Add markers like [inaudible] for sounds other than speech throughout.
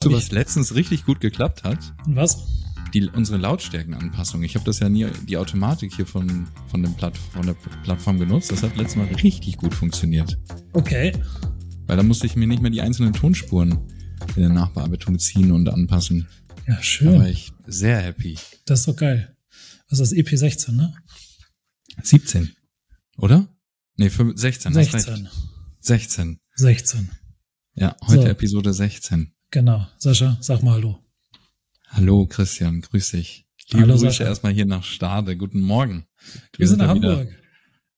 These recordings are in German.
du, was letztens richtig gut geklappt hat? Und was? Die, unsere Lautstärkenanpassung. Ich habe das ja nie, die Automatik hier von, von, dem Platt, von der Plattform genutzt. Das hat letztes Mal richtig gut funktioniert. Okay. Weil da musste ich mir nicht mehr die einzelnen Tonspuren in der Nachbearbeitung ziehen und anpassen. Ja, Da schön. war ich sehr happy. Das ist doch geil. Also das EP16, ne? 17, oder? Nee, 5, 16, hast 16. recht. 16. 16. Ja, heute So. Episode 16. Genau. Sascha, sag mal Hallo. Hallo Christian, grüß dich. Liebe Hallo, Grüße Sascha. erstmal hier nach Stade. Guten Morgen. Wir, sind in Hamburg. Wir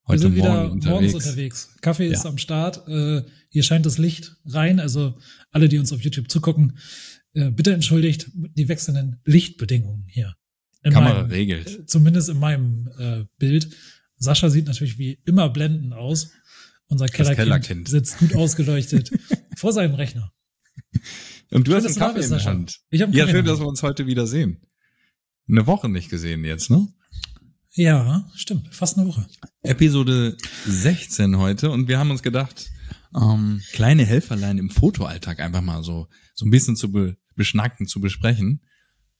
Heute sind wieder Morgen morgens unterwegs. unterwegs. Kaffee ist Ja. am Start. Äh, hier scheint das Licht rein. Also alle, die uns auf YouTube zugucken, äh, bitte entschuldigt die wechselnden Lichtbedingungen hier. In Kamera meinem- regelt. Zumindest in meinem äh, Bild. Sascha sieht natürlich wie immer blendend aus. Unser Kellerkind, Kellerkind. sitzt gut ausgeleuchtet [laughs] vor seinem Rechner. Und du Schön, hast einen Kaffee in der. Hand. Ich hab Ja, schön, dass wir uns heute wieder sehen. Eine Woche nicht gesehen jetzt, ne? Ja, stimmt. Fast eine Woche. Episode 16 heute und wir haben uns gedacht, ähm, kleine Helferlein im Fotoalltag einfach mal so, so ein bisschen zu be beschnacken, zu besprechen.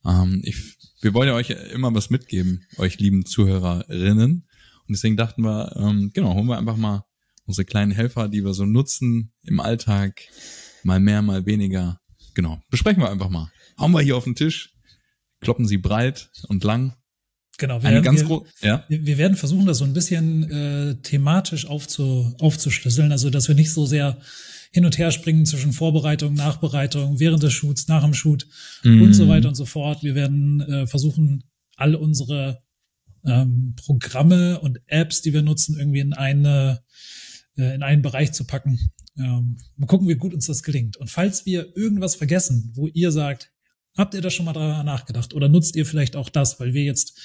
Ähm, ich, wir wollen ja euch immer was mitgeben, euch lieben Zuhörerinnen. Und deswegen dachten wir, ähm, genau, holen wir einfach mal unsere kleinen Helfer, die wir so nutzen im Alltag, mal mehr, mal weniger. Genau, besprechen wir einfach mal. Hauen wir hier auf den Tisch, kloppen sie breit und lang. Genau. Wir, ganz wir, ja. wir werden versuchen, das so ein bisschen äh, thematisch aufzu, aufzuschlüsseln. Also, dass wir nicht so sehr hin und her springen zwischen Vorbereitung, Nachbereitung, während des Shoots, nach dem Shoot Mhm. und so weiter und so fort. Wir werden äh, versuchen, all unsere ähm, Programme und Apps, die wir nutzen, irgendwie in eine äh, in einen Bereich zu packen. Ähm, mal gucken, wie gut uns das gelingt. Und falls wir irgendwas vergessen, wo ihr sagt, habt ihr da schon mal drüber nachgedacht oder nutzt ihr vielleicht auch das, weil wir jetzt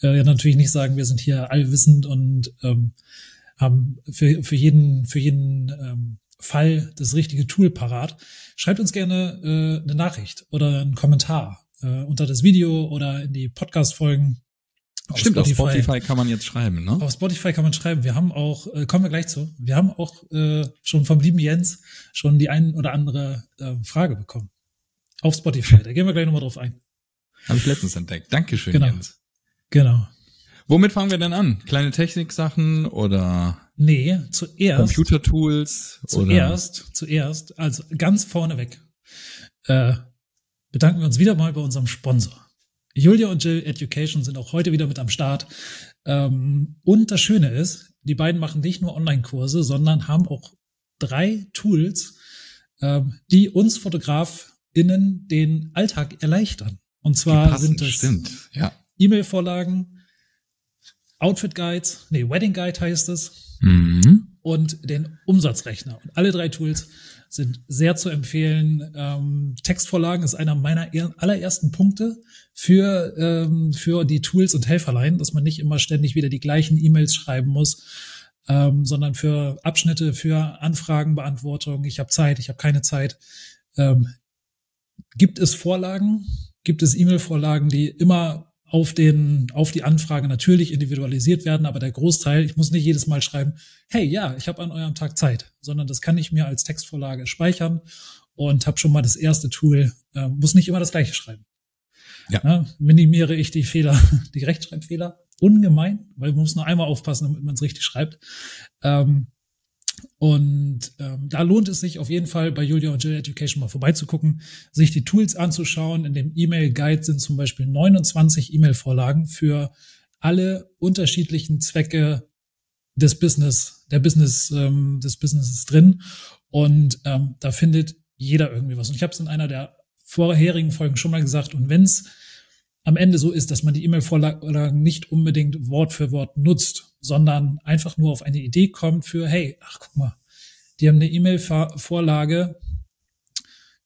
äh, natürlich nicht sagen, wir sind hier allwissend und ähm, haben für, für jeden für jeden ähm, Fall das richtige Tool parat. Schreibt uns gerne äh, eine Nachricht oder einen Kommentar äh, unter das Video oder in die Podcast-Folgen. Stimmt, auf Spotify kann man jetzt schreiben, ne? Auf Spotify kann man schreiben. Wir haben auch, äh, kommen wir gleich zu, wir haben auch äh, schon vom lieben Jens schon die ein oder andere äh, Frage bekommen. Auf Spotify. Da gehen wir gleich nochmal drauf ein. Habe ich letztens entdeckt. Dankeschön, Genau. Jens. Genau. Womit fangen wir denn an? Kleine Techniksachen oder Nee, zuerst. Computertools? Zuerst, zuerst, also ganz vorneweg, äh, bedanken wir uns wieder mal bei unserem Sponsor. Julia und Jill Education sind auch heute wieder mit am Start. Ähm, und das Schöne ist, die beiden machen nicht nur Online-Kurse, sondern haben auch drei Tools, ähm, die uns FotografInnen den Alltag erleichtern. Und zwar passen, sind es ja. E-Mail-Vorlagen, Outfit-Guides, nee, Wedding-Guide heißt es, Mhm. und den Umsatzrechner. Und alle drei Tools sind sehr zu empfehlen. Ähm, Textvorlagen ist einer meiner er allerersten Punkte für, ähm, für die Tools und Helferlein, dass man nicht immer ständig wieder die gleichen E-Mails schreiben muss, ähm, sondern für Abschnitte, für Anfragenbeantwortung. Ich habe Zeit, ich habe keine Zeit. Ähm, gibt es Vorlagen? Gibt es E-Mail-Vorlagen, die immer auf den, auf die Anfrage natürlich individualisiert werden, aber der Großteil, ich muss nicht jedes Mal schreiben, hey, ja, ich habe an eurem Tag Zeit, sondern das kann ich mir als Textvorlage speichern und habe schon mal das erste Tool, äh, muss nicht immer das gleiche schreiben. Ja. minimiere ich die Fehler, [laughs] die Rechtschreibfehler ungemein, weil man muss nur einmal aufpassen, damit man es richtig schreibt. Ähm, und ähm, da lohnt es sich auf jeden Fall bei Julia und Jill Education mal vorbeizugucken, sich die Tools anzuschauen. In dem E-Mail-Guide sind zum Beispiel 29 E-Mail-Vorlagen für alle unterschiedlichen Zwecke des Business, der Business, ähm, des Businesses drin. Und ähm, da findet jeder irgendwie was. Und ich habe es in einer der vorherigen Folgen schon mal gesagt. Und wenn es am Ende so ist, dass man die E-Mail-Vorlagen nicht unbedingt Wort für Wort nutzt, sondern einfach nur auf eine Idee kommt für, hey, ach guck mal, die haben eine E-Mail-Vorlage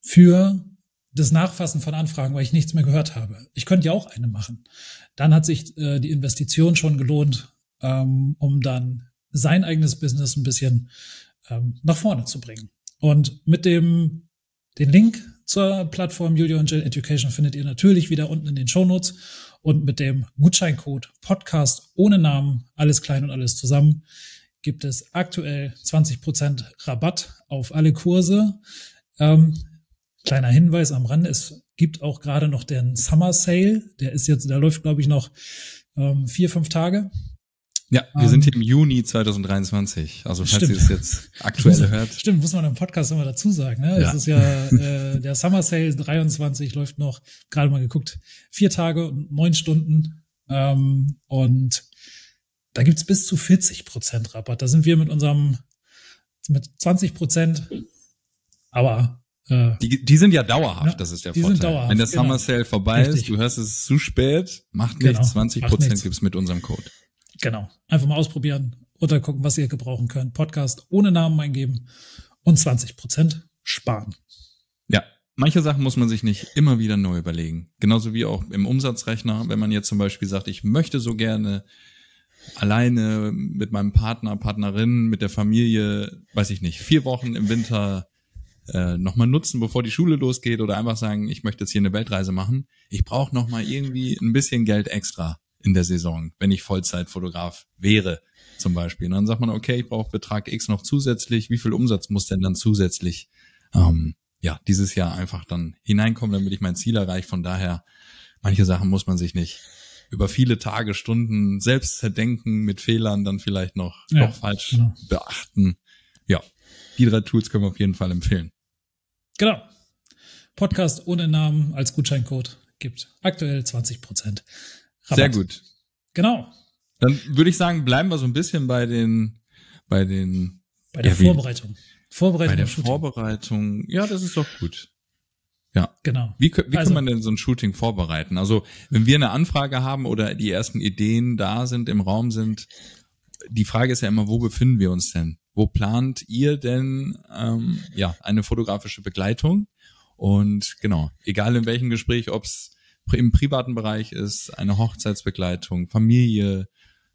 für das Nachfassen von Anfragen, weil ich nichts mehr gehört habe. Ich könnte ja auch eine machen. Dann hat sich äh, die Investition schon gelohnt, ähm, um dann sein eigenes Business ein bisschen ähm, nach vorne zu bringen. Und mit dem den Link zur Plattform Julia und Jill Education findet ihr natürlich wieder unten in den Shownotes und mit dem Gutscheincode Podcast ohne Namen, alles klein und alles zusammen, gibt es aktuell 20% Rabatt auf alle Kurse. Ähm, kleiner Hinweis am Rande, es gibt auch gerade noch den Summer Sale. Der ist jetzt, der läuft, glaube ich, noch ähm, vier, fünf Tage. Ja, wir um, sind hier im Juni 2023. Also falls stimmt. ihr es jetzt aktuell muss, hört. Stimmt, muss man im Podcast immer dazu sagen. Ne? Ja. Es ist ja äh, der Summer Sale 23 läuft noch, gerade mal geguckt, vier Tage und neun Stunden. Ähm, und da gibt's bis zu 40 Prozent Rabatt. Da sind wir mit unserem mit 20 Prozent. Aber äh, die, die sind ja dauerhaft, ja, das ist der die Vorteil. Sind dauerhaft, Wenn der Summer genau. Sale vorbei Richtig. ist, du hörst es zu spät, macht nichts, genau, 20 Prozent gibt's mit unserem Code. Genau. Einfach mal ausprobieren oder gucken, was ihr gebrauchen könnt. Podcast ohne Namen eingeben und 20 Prozent sparen. Ja. Manche Sachen muss man sich nicht immer wieder neu überlegen. Genauso wie auch im Umsatzrechner, wenn man jetzt zum Beispiel sagt, ich möchte so gerne alleine mit meinem Partner, Partnerin, mit der Familie, weiß ich nicht, vier Wochen im Winter äh, nochmal nutzen, bevor die Schule losgeht oder einfach sagen, ich möchte jetzt hier eine Weltreise machen. Ich brauche nochmal irgendwie ein bisschen Geld extra in der Saison, wenn ich Vollzeitfotograf wäre zum Beispiel. Und dann sagt man, okay, ich brauche Betrag X noch zusätzlich. Wie viel Umsatz muss denn dann zusätzlich ähm, ja dieses Jahr einfach dann hineinkommen, damit ich mein Ziel erreiche? Von daher, manche Sachen muss man sich nicht über viele Tage, Stunden selbst zerdenken, mit Fehlern dann vielleicht noch, ja, noch falsch genau. beachten. Ja, die drei Tools können wir auf jeden Fall empfehlen. Genau. Podcast ohne Namen als Gutscheincode gibt aktuell 20 Prozent sehr gut. Genau. Dann würde ich sagen, bleiben wir so ein bisschen bei den, bei den. Bei der ja, Vorbereitung. Vorbereitung. Bei der Vorbereitung. Ja, das ist doch gut. Ja. Genau. Wie, wie also, kann man denn so ein Shooting vorbereiten? Also, wenn wir eine Anfrage haben oder die ersten Ideen da sind, im Raum sind, die Frage ist ja immer, wo befinden wir uns denn? Wo plant ihr denn ähm, ja eine fotografische Begleitung? Und genau, egal in welchem Gespräch, ob es im privaten Bereich ist, eine Hochzeitsbegleitung, Familie,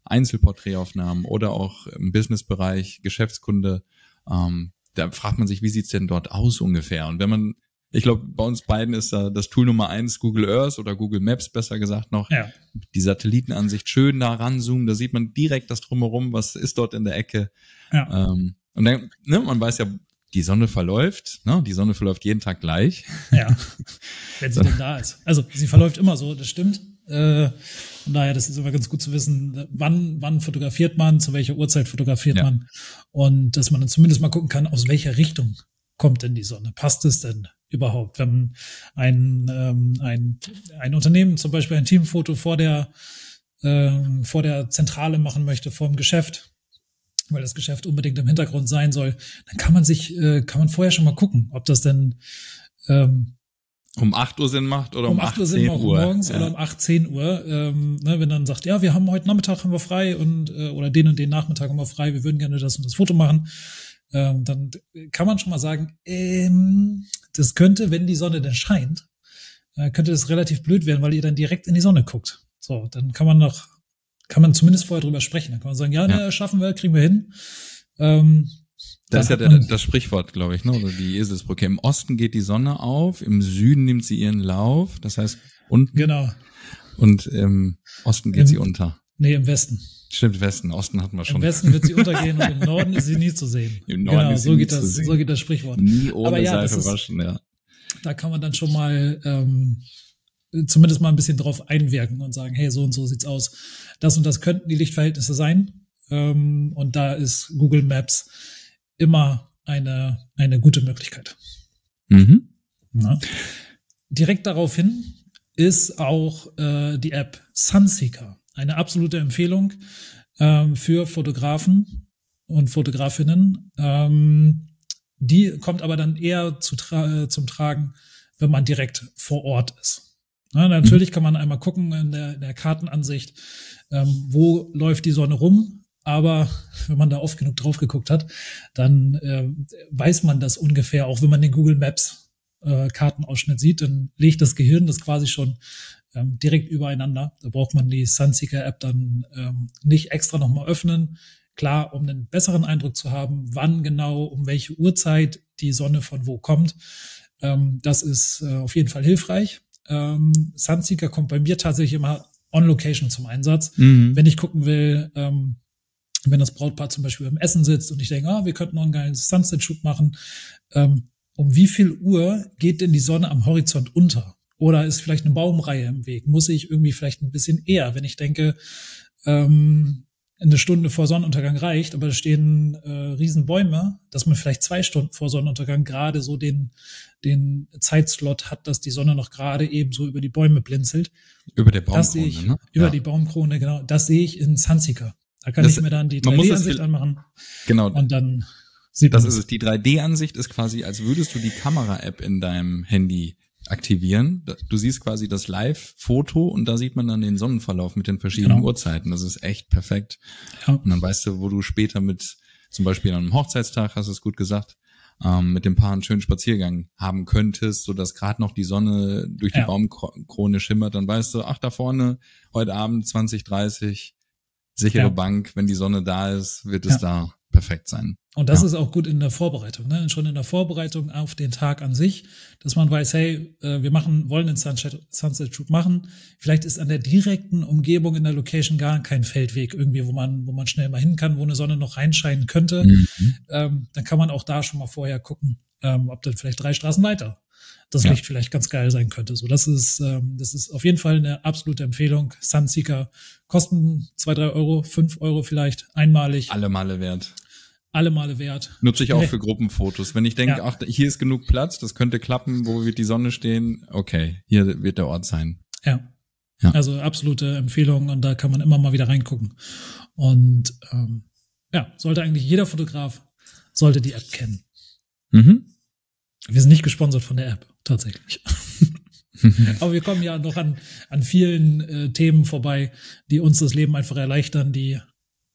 Einzelporträtaufnahmen oder auch im Businessbereich, Geschäftskunde. Ähm, da fragt man sich, wie sieht's denn dort aus ungefähr? Und wenn man, ich glaube, bei uns beiden ist da das Tool Nummer eins Google Earth oder Google Maps, besser gesagt noch, ja. die Satellitenansicht schön da ranzoomen, da sieht man direkt das drumherum, was ist dort in der Ecke. Ja. Ähm, und dann, ne, man weiß ja, die Sonne verläuft, ne? Die Sonne verläuft jeden Tag gleich. Ja, [laughs] wenn sie denn da ist. Also sie verläuft immer so, das stimmt. Äh, von daher, das ist immer ganz gut zu wissen, wann, wann fotografiert man, zu welcher Uhrzeit fotografiert ja. man und dass man dann zumindest mal gucken kann, aus welcher Richtung kommt denn die Sonne? Passt es denn überhaupt? Wenn ein, ähm, ein, ein Unternehmen zum Beispiel ein Teamfoto vor der, äh, vor der Zentrale machen möchte, vor dem Geschäft, weil das Geschäft unbedingt im Hintergrund sein soll, dann kann man sich, äh, kann man vorher schon mal gucken, ob das denn ähm, um 8 Uhr Sinn macht oder um, um 8 Uhr Sinn macht morgens ja. oder um 18 Uhr. Ähm, ne, wenn dann sagt, ja, wir haben heute Nachmittag haben wir frei und äh, oder den und den Nachmittag haben wir frei, wir würden gerne das und das Foto machen, ähm, dann kann man schon mal sagen, ähm, das könnte, wenn die Sonne denn scheint, äh, könnte das relativ blöd werden, weil ihr dann direkt in die Sonne guckt. So, dann kann man noch kann man zumindest vorher drüber sprechen. Dann kann man sagen, ja, ja. Ne, schaffen wir, kriegen wir hin. Ähm, das ist ja der, das Sprichwort, glaube ich, ne? oder die Eselsbrücke. Im Osten geht die Sonne auf, im Süden nimmt sie ihren Lauf, das heißt unten. Genau. Und im Osten geht Im, sie unter. Nee, im Westen. Stimmt, Westen. Osten hatten wir schon. Im Westen wird sie [laughs] untergehen und im Norden ist sie nie zu sehen. Im Norden genau, ist sie so nie geht das, sehen. so geht das Sprichwort. Nie ohne Aber ja, Seife waschen, ja. Da kann man dann schon mal ähm, zumindest mal ein bisschen drauf einwirken und sagen, hey, so und so sieht's aus. Das und das könnten die Lichtverhältnisse sein. Ähm, und da ist Google Maps immer eine, eine gute Möglichkeit. Mhm. Ja. Direkt daraufhin ist auch äh, die App Sunseeker. Eine absolute Empfehlung ähm, für Fotografen und Fotografinnen. Ähm, die kommt aber dann eher zu tra zum Tragen, wenn man direkt vor Ort ist. Na, natürlich kann man einmal gucken in der, in der Kartenansicht, ähm, wo läuft die Sonne rum. Aber wenn man da oft genug drauf geguckt hat, dann äh, weiß man das ungefähr, auch wenn man den Google Maps äh, Kartenausschnitt sieht, dann legt das Gehirn das quasi schon ähm, direkt übereinander. Da braucht man die Sunseeker App dann ähm, nicht extra nochmal öffnen. Klar, um einen besseren Eindruck zu haben, wann genau, um welche Uhrzeit die Sonne von wo kommt. Ähm, das ist äh, auf jeden Fall hilfreich. Ähm, Sunseeker kommt bei mir tatsächlich immer on Location zum Einsatz. Mhm. Wenn ich gucken will, ähm, wenn das Brautpaar zum Beispiel beim Essen sitzt und ich denke, ah, wir könnten noch einen geilen Sunset-Shoot machen, ähm, um wie viel Uhr geht denn die Sonne am Horizont unter? Oder ist vielleicht eine Baumreihe im Weg? Muss ich irgendwie vielleicht ein bisschen eher, wenn ich denke, ähm, eine Stunde vor Sonnenuntergang reicht, aber da stehen äh, Riesenbäume, dass man vielleicht zwei Stunden vor Sonnenuntergang gerade so den, den Zeitslot hat, dass die Sonne noch gerade eben so über die Bäume blinzelt. Über der Baumkrone, das sehe ich, ne? Über Ja. die Baumkrone, genau. Das sehe ich in Sunseeker. Da kann Das- ich mir dann die man muss es 3D-Ansicht viel- anmachen Genau, und dann sieht das man ist es. Die 3D-Ansicht ist quasi, als würdest du die Kamera-App in deinem Handy aktivieren. Du siehst quasi das Live-Foto und da sieht man dann den Sonnenverlauf mit den verschiedenen Genau. Uhrzeiten. Das ist echt perfekt. Ja. Und dann weißt du, wo du später mit, zum Beispiel an einem Hochzeitstag, hast du es gut gesagt, ähm, mit dem Paar einen schönen Spaziergang haben könntest, so dass gerade noch die Sonne durch die Ja. Baumkrone schimmert, dann weißt du, ach, da vorne, heute Abend 2030, sichere Ja. Bank, wenn die Sonne da ist, wird es da perfekt sein. Und das Ja. ist auch gut in der Vorbereitung, ne? schon in der Vorbereitung auf den Tag an sich, dass man weiß, hey, äh, wir machen, wollen den Sunset, Sunset Shoot machen. Vielleicht ist an der direkten Umgebung in der Location gar kein Feldweg irgendwie, wo man, wo man schnell mal hin kann, wo eine Sonne noch reinscheinen könnte. Mhm. Ähm, dann kann man auch da schon mal vorher gucken, ähm, ob dann vielleicht drei Straßen weiter das Ja. Licht vielleicht ganz geil sein könnte. So, das ist, ähm, das ist auf jeden Fall eine absolute Empfehlung. Sunseeker kosten zwei, drei Euro, fünf Euro vielleicht einmalig, Alle Male wert. Alle Male wert. Nutze ich auch [laughs] für Gruppenfotos. Wenn ich denke, Ja. ach, hier ist genug Platz, das könnte klappen, wo wird die Sonne stehen? Okay, hier wird der Ort sein. Ja. Ja. Also absolute Empfehlung und da kann man immer mal wieder reingucken. Und ähm, ja, sollte eigentlich jeder Fotograf sollte die App kennen. Mhm. Wir sind nicht gesponsert von der App, tatsächlich. [laughs] Aber wir kommen ja noch an, an vielen äh, Themen vorbei, die uns das Leben einfach erleichtern, die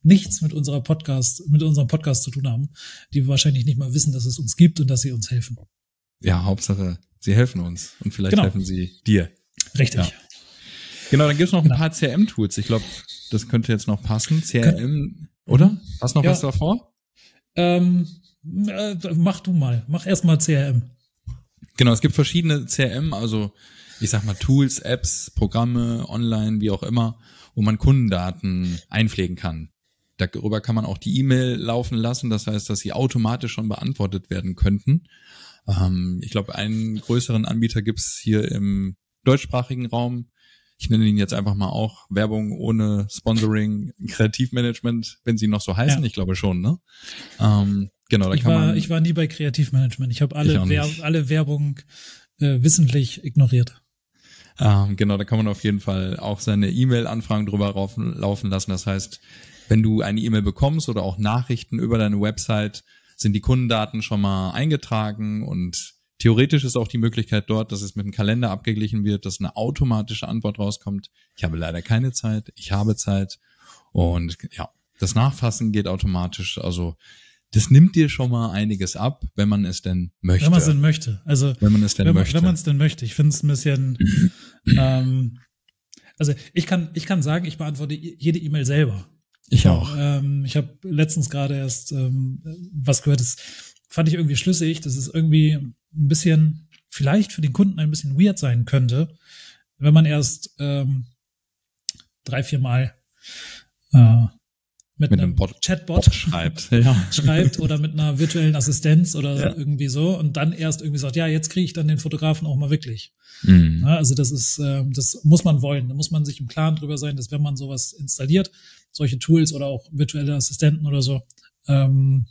nichts mit unserer Podcast, mit unserem Podcast zu tun haben, die wir wahrscheinlich nicht mal wissen, dass es uns gibt und dass sie uns helfen. Ja, Hauptsache, sie helfen uns und vielleicht Genau. helfen sie dir. Richtig. Ja. Genau, dann gibt's noch Genau. ein paar CRM-Tools. Ich glaube, das könnte jetzt noch passen. CRM, oder? Hast noch Ja. was davor? Ähm, äh, mach du mal. Mach erstmal CRM. Genau, es gibt verschiedene CRM, also ich sag mal Tools, Apps, Programme, online, wie auch immer, wo man Kundendaten einpflegen kann. Darüber kann man auch die E-Mail laufen lassen, das heißt, dass sie automatisch schon beantwortet werden könnten. Ähm, ich glaube, einen größeren Anbieter gibt's hier im deutschsprachigen Raum. Ich nenne ihn jetzt einfach mal auch Werbung ohne Sponsoring, [laughs] Kreativmanagement, wenn sie noch so heißen. Ja. Ich glaube schon, ne? Ähm, genau, da Ich kann war, man. ich war nie bei Kreativmanagement. Ich habe alle, Wer alle Werbung äh, wissentlich ignoriert. Ähm, genau, da kann man auf jeden Fall auch seine E-Mail-Anfragen drüber laufen lassen. Das heißt, wenn du eine E-Mail bekommst oder auch Nachrichten über deine Website, sind die Kundendaten schon mal eingetragen und theoretisch ist auch die Möglichkeit dort, dass es mit einem Kalender abgeglichen wird, dass eine automatische Antwort rauskommt. Ich habe leider keine Zeit, ich habe Zeit und ja, das Nachfassen geht automatisch. Also das nimmt dir schon mal einiges ab, wenn man es denn möchte. Wenn man es denn möchte. Also wenn man es denn wenn möchte. wenn man es denn möchte. Ich finde es ein bisschen. [clears throat] ähm, also ich kann ich kann sagen, ich beantworte jede E-Mail selber. Ich auch. Ähm, ich habe letztens gerade erst ähm, was gehört, das fand ich irgendwie schlüssig, dass es irgendwie ein bisschen, vielleicht für den Kunden ein bisschen weird sein könnte, wenn man erst ähm, drei, vier Mal äh, mit, Mit einem Bot- Chatbot schreibt. [laughs] Ja. schreibt oder mit einer virtuellen Assistenz oder Ja. irgendwie so und dann erst irgendwie sagt, ja, jetzt kriege ich dann den Fotografen auch mal wirklich. Mhm. Ja, also das ist, ähm, das muss man wollen. Da muss man sich im Klaren drüber sein, dass wenn man sowas installiert, solche Tools oder auch virtuelle Assistenten oder so, ähm,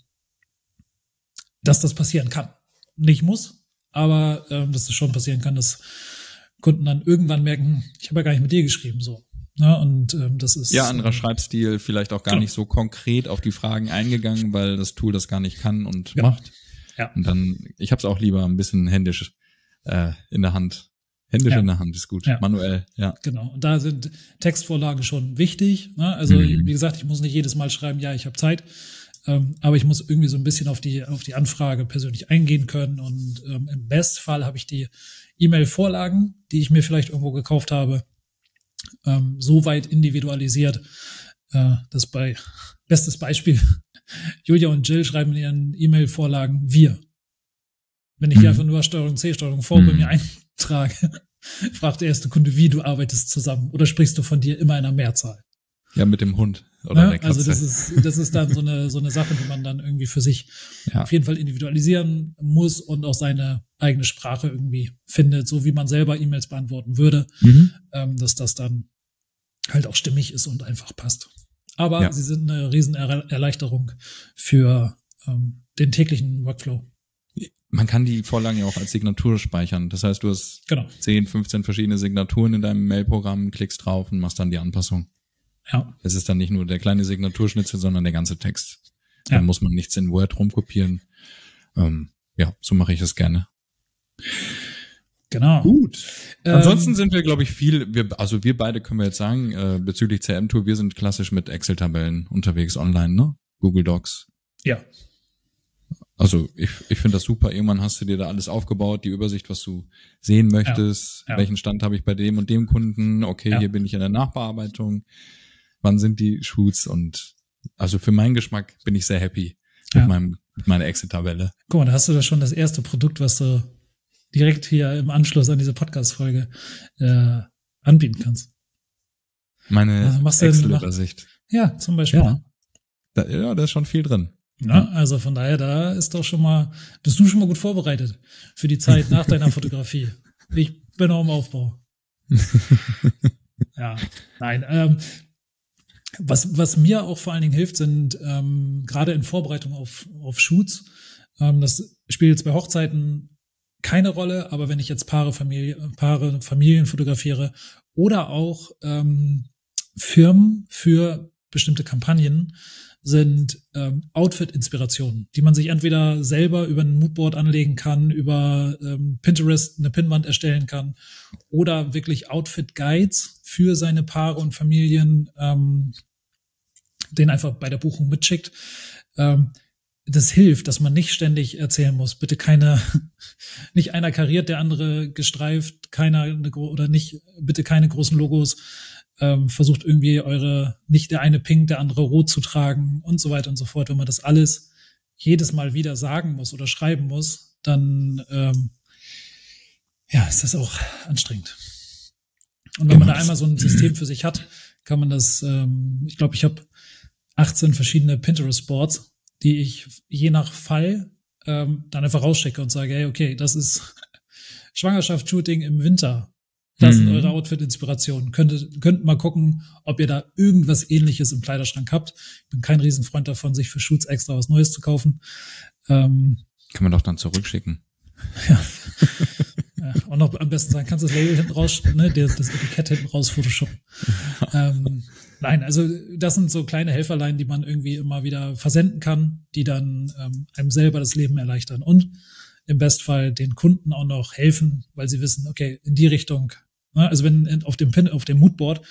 dass das passieren kann. Nicht muss, aber ähm, dass es schon passieren kann, dass Kunden dann irgendwann merken, ich habe ja gar nicht mit dir geschrieben, so. Ja, und ähm, das ist Ja, anderer Schreibstil, vielleicht auch gar Genau. nicht so konkret auf die Fragen eingegangen, weil das Tool das gar nicht kann und Genau. macht. Ja. Und dann, ich habe es auch lieber ein bisschen händisch äh, in der Hand. Händisch Ja. in der Hand ist gut. Ja. Manuell, ja. Genau. Und da sind Textvorlagen schon wichtig. Ne? Also, Mhm. wie gesagt, ich muss nicht jedes Mal schreiben, ja, ich habe Zeit. Ähm, aber ich muss irgendwie so ein bisschen auf die, auf die Anfrage persönlich eingehen können. Und ähm, im Bestfall habe ich die E-Mail-Vorlagen, die ich mir vielleicht irgendwo gekauft habe, ähm, so weit individualisiert, äh, dass bei, [laughs] bestes Beispiel, [laughs] Julia und Jill schreiben in ihren E-Mail-Vorlagen wir. Wenn ich die Mhm. einfach nur Steuerung C, Steuerung V bei Mhm. mir eintrage, [laughs] fragt der erste Kunde, wie du arbeitest zusammen oder sprichst du von dir immer in einer Mehrzahl? Ja, mit dem Hund. Oder Ja, der Katze. also das ist, das ist dann so eine, so eine Sache, die man dann irgendwie für sich Ja. auf jeden Fall individualisieren muss und auch seine eigene Sprache irgendwie findet, so wie man selber E-Mails beantworten würde, Mhm. ähm, dass das dann halt auch stimmig ist und einfach passt. Aber Ja. sie sind eine riesen Er- Erleichterung für ähm, den täglichen Workflow. Man kann die Vorlagen ja auch als Signatur speichern. Das heißt, du hast Genau. 10, 15 verschiedene Signaturen in deinem Mailprogramm, klickst drauf und machst dann die Anpassung. Ja. Es ist dann nicht nur der kleine Signaturschnitzel, sondern der ganze Text. Ja. Dann muss man nichts in Word rumkopieren. Ähm, ja, so mache ich es gerne. Genau. Gut. Ähm, Ansonsten sind wir, glaube ich, viel, wir, also wir beide können wir jetzt sagen, äh, bezüglich CM-Tool, wir sind klassisch mit Excel-Tabellen unterwegs online, ne? Google Docs. Ja. Also ich, ich finde das super. Irgendwann hast du dir da alles aufgebaut, die Übersicht, was du sehen möchtest, Ja, ja. welchen Stand habe ich bei dem und dem Kunden, okay, Ja. hier bin ich in der Nachbearbeitung, wann sind die Shoots und also für meinen Geschmack bin ich sehr happy Ja. mit, meinem, mit meiner Excel-Tabelle. Guck mal, da hast du da schon das erste Produkt, was du direkt hier im Anschluss an diese Podcast-Folge äh, anbieten kannst. Meine Also Excel-Übersicht. Ja, zum Beispiel. Ja. Da, ja, da ist schon viel drin. Ja, also von daher, da ist doch schon mal, bist du schon mal gut vorbereitet für die Zeit nach deiner [laughs] Fotografie. Ich bin auch im Aufbau. [laughs] ja, nein. Ähm, was, was mir auch vor allen Dingen hilft, sind ähm, gerade in Vorbereitung auf, auf Shoots, ähm, das spielt jetzt bei Hochzeiten keine Rolle, aber wenn ich jetzt Paare, Familie, Paare, Familien fotografiere oder auch ähm, Firmen für bestimmte Kampagnen, sind ähm, Outfit-Inspirationen, die man sich entweder selber über ein Moodboard anlegen kann, über ähm, Pinterest eine Pinwand erstellen kann oder wirklich Outfit-Guides für seine Paare und Familien, ähm, den einfach bei der Buchung mitschickt. Ähm, das hilft, dass man nicht ständig erzählen muss, bitte keine, [laughs] nicht einer kariert, der andere gestreift, keiner oder nicht, bitte keine großen Logos, ähm, versucht irgendwie eure, nicht der eine pink, der andere rot zu tragen und so weiter und so fort. Wenn man das alles jedes Mal wieder sagen muss oder schreiben muss, dann ähm, ja, ist das auch anstrengend. Und wenn man da einmal so ein System für sich hat, kann man das, ähm, ich glaube, ich habe 18 verschiedene Pinterest-Boards, die ich je nach Fall ähm, dann einfach rausschicke und sage, hey, okay, das ist [laughs] Schwangerschaftsshooting im Winter. Das sind Mhm. eure Outfit-Inspirationen. Könnt, könnt mal gucken, ob ihr da irgendwas ähnliches im Kleiderschrank habt. Ich bin kein Riesenfreund davon, sich für Shoots extra was Neues zu kaufen. Ähm, Kann man doch dann zurückschicken. ja, und noch am besten sagen, kannst du das Label hinten raus, ne, das, das Etikett hinten raus photoshoppen. ähm, nein, also das sind so kleine Helferlein, die man irgendwie immer wieder versenden kann, die dann ähm, einem selber das Leben erleichtern und im Bestfall den Kunden auch noch helfen, weil sie wissen, okay, in die Richtung. Ne, also wenn auf dem Pin, auf dem Moodboard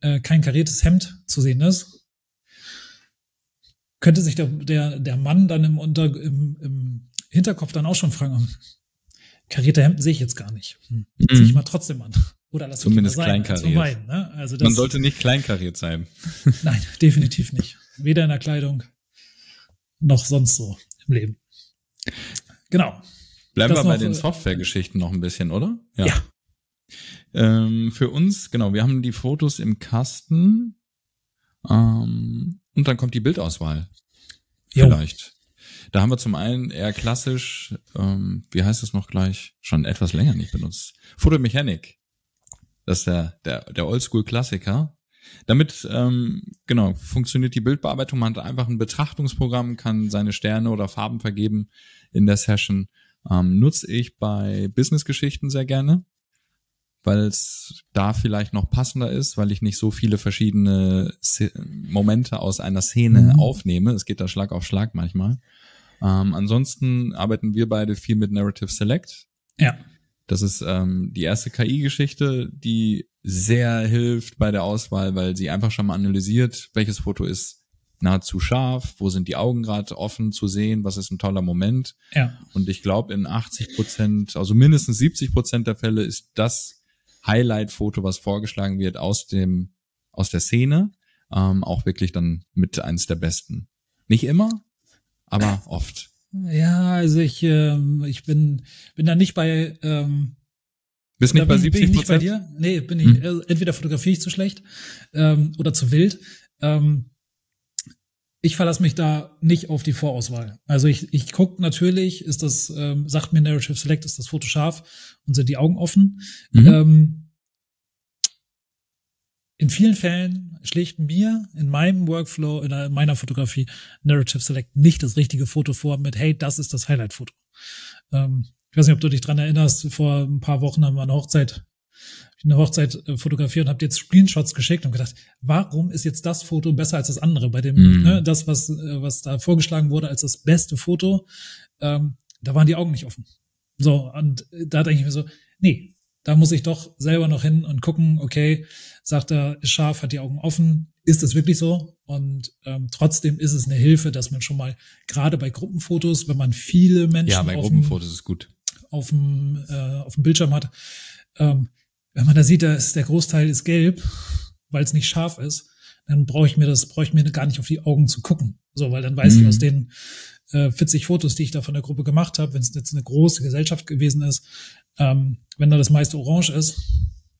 äh, kein kariertes Hemd zu sehen ist, könnte sich der, der, der Mann dann im, Unter, im, im Hinterkopf dann auch schon fragen, [laughs] karierte Hemden sehe ich jetzt gar nicht. Hm, Zieh ich mal trotzdem an. [laughs] Oder lass Zumindest ich sein, kleinkariert. vermeiden, ne? Also Man sollte nicht kleinkariert sein. [laughs] nein, definitiv nicht. Weder in der Kleidung noch sonst so im Leben. Genau. Bleiben Das wir bei den äh, Softwaregeschichten noch ein bisschen, oder? Ja. Ähm, für uns, genau, wir haben die Fotos im Kasten ähm, und dann kommt die Bildauswahl. Jo. Vielleicht. Da haben wir zum einen eher klassisch, ähm, wie heißt es noch gleich, schon etwas länger nicht benutzt. Photomechanik. Das ist der, der, der Oldschool-Klassiker. Damit, ähm, genau, funktioniert die Bildbearbeitung. Man hat einfach ein Betrachtungsprogramm, kann seine Sterne oder Farben vergeben in der Session. Ähm, nutze ich bei Business-Geschichten sehr gerne, weil es da vielleicht noch passender ist, weil ich nicht so viele verschiedene Sze- Momente aus einer Szene Mhm. aufnehme. Es geht da Schlag auf Schlag manchmal. Ähm, ansonsten arbeiten wir beide viel mit Narrative Select. Ja. Das ist ähm, die erste KI-Geschichte, die sehr hilft bei der Auswahl, weil sie einfach schon mal analysiert, welches Foto ist nahezu scharf, wo sind die Augen gerade offen zu sehen, was ist ein toller Moment. Ja. Und ich glaube, in 80 Prozent, also mindestens 70 Prozent der Fälle ist das Highlight-Foto, was vorgeschlagen wird aus dem, aus der Szene, ähm, auch wirklich dann mit eins der besten. Nicht immer, aber [clears throat] oft. Ja, also ich, ähm, ich bin, bin da nicht bei, ähm, Bist nicht bei bin, 70 bin ich nicht bei dir? Nee, bin ich, Hm. entweder fotografiere ich zu schlecht ähm, oder zu wild. Ähm, ich verlasse mich da nicht auf die Vorauswahl. Also ich, ich gucke natürlich, ist das, ähm, sagt mir Narrative Select, ist das Foto scharf und sind die Augen offen. Mhm. Ähm, in vielen Fällen schlägt mir in meinem Workflow, in einer- meiner Fotografie, Narrative Select nicht das richtige Foto vor mit, hey, das ist das Highlight-Foto. Ähm, ich weiß nicht, ob du dich dran erinnerst, vor ein paar Wochen haben wir eine Hochzeit, ich eine Hochzeit äh, fotografiert und habe jetzt Screenshots geschickt und gedacht, warum ist jetzt das Foto besser als das andere? Bei dem, Mhm. ne, das, was, äh, was da vorgeschlagen wurde als das beste Foto, ähm, da waren die Augen nicht offen. So, und äh, da denke ich mir so, nee, da muss ich doch selber noch hin und gucken, okay, sagt er, ist scharf, hat die Augen offen, ist es wirklich so? Und ähm, trotzdem ist es eine Hilfe, dass man schon mal, gerade bei Gruppenfotos, wenn man viele Menschen Ja, bei auf dem- Gruppenfotos ist es gut. auf dem, äh, auf dem Bildschirm hat, ähm, wenn man da sieht, da ist der Großteil ist gelb, weil es nicht scharf ist, dann brauche ich mir das, brauche ich mir gar nicht auf die Augen zu gucken. So, weil dann weiß ich Mhm. aus den äh, 40 Fotos, die ich da von der Gruppe gemacht habe, wenn es jetzt eine große Gesellschaft gewesen ist, ähm, wenn da das meiste orange ist,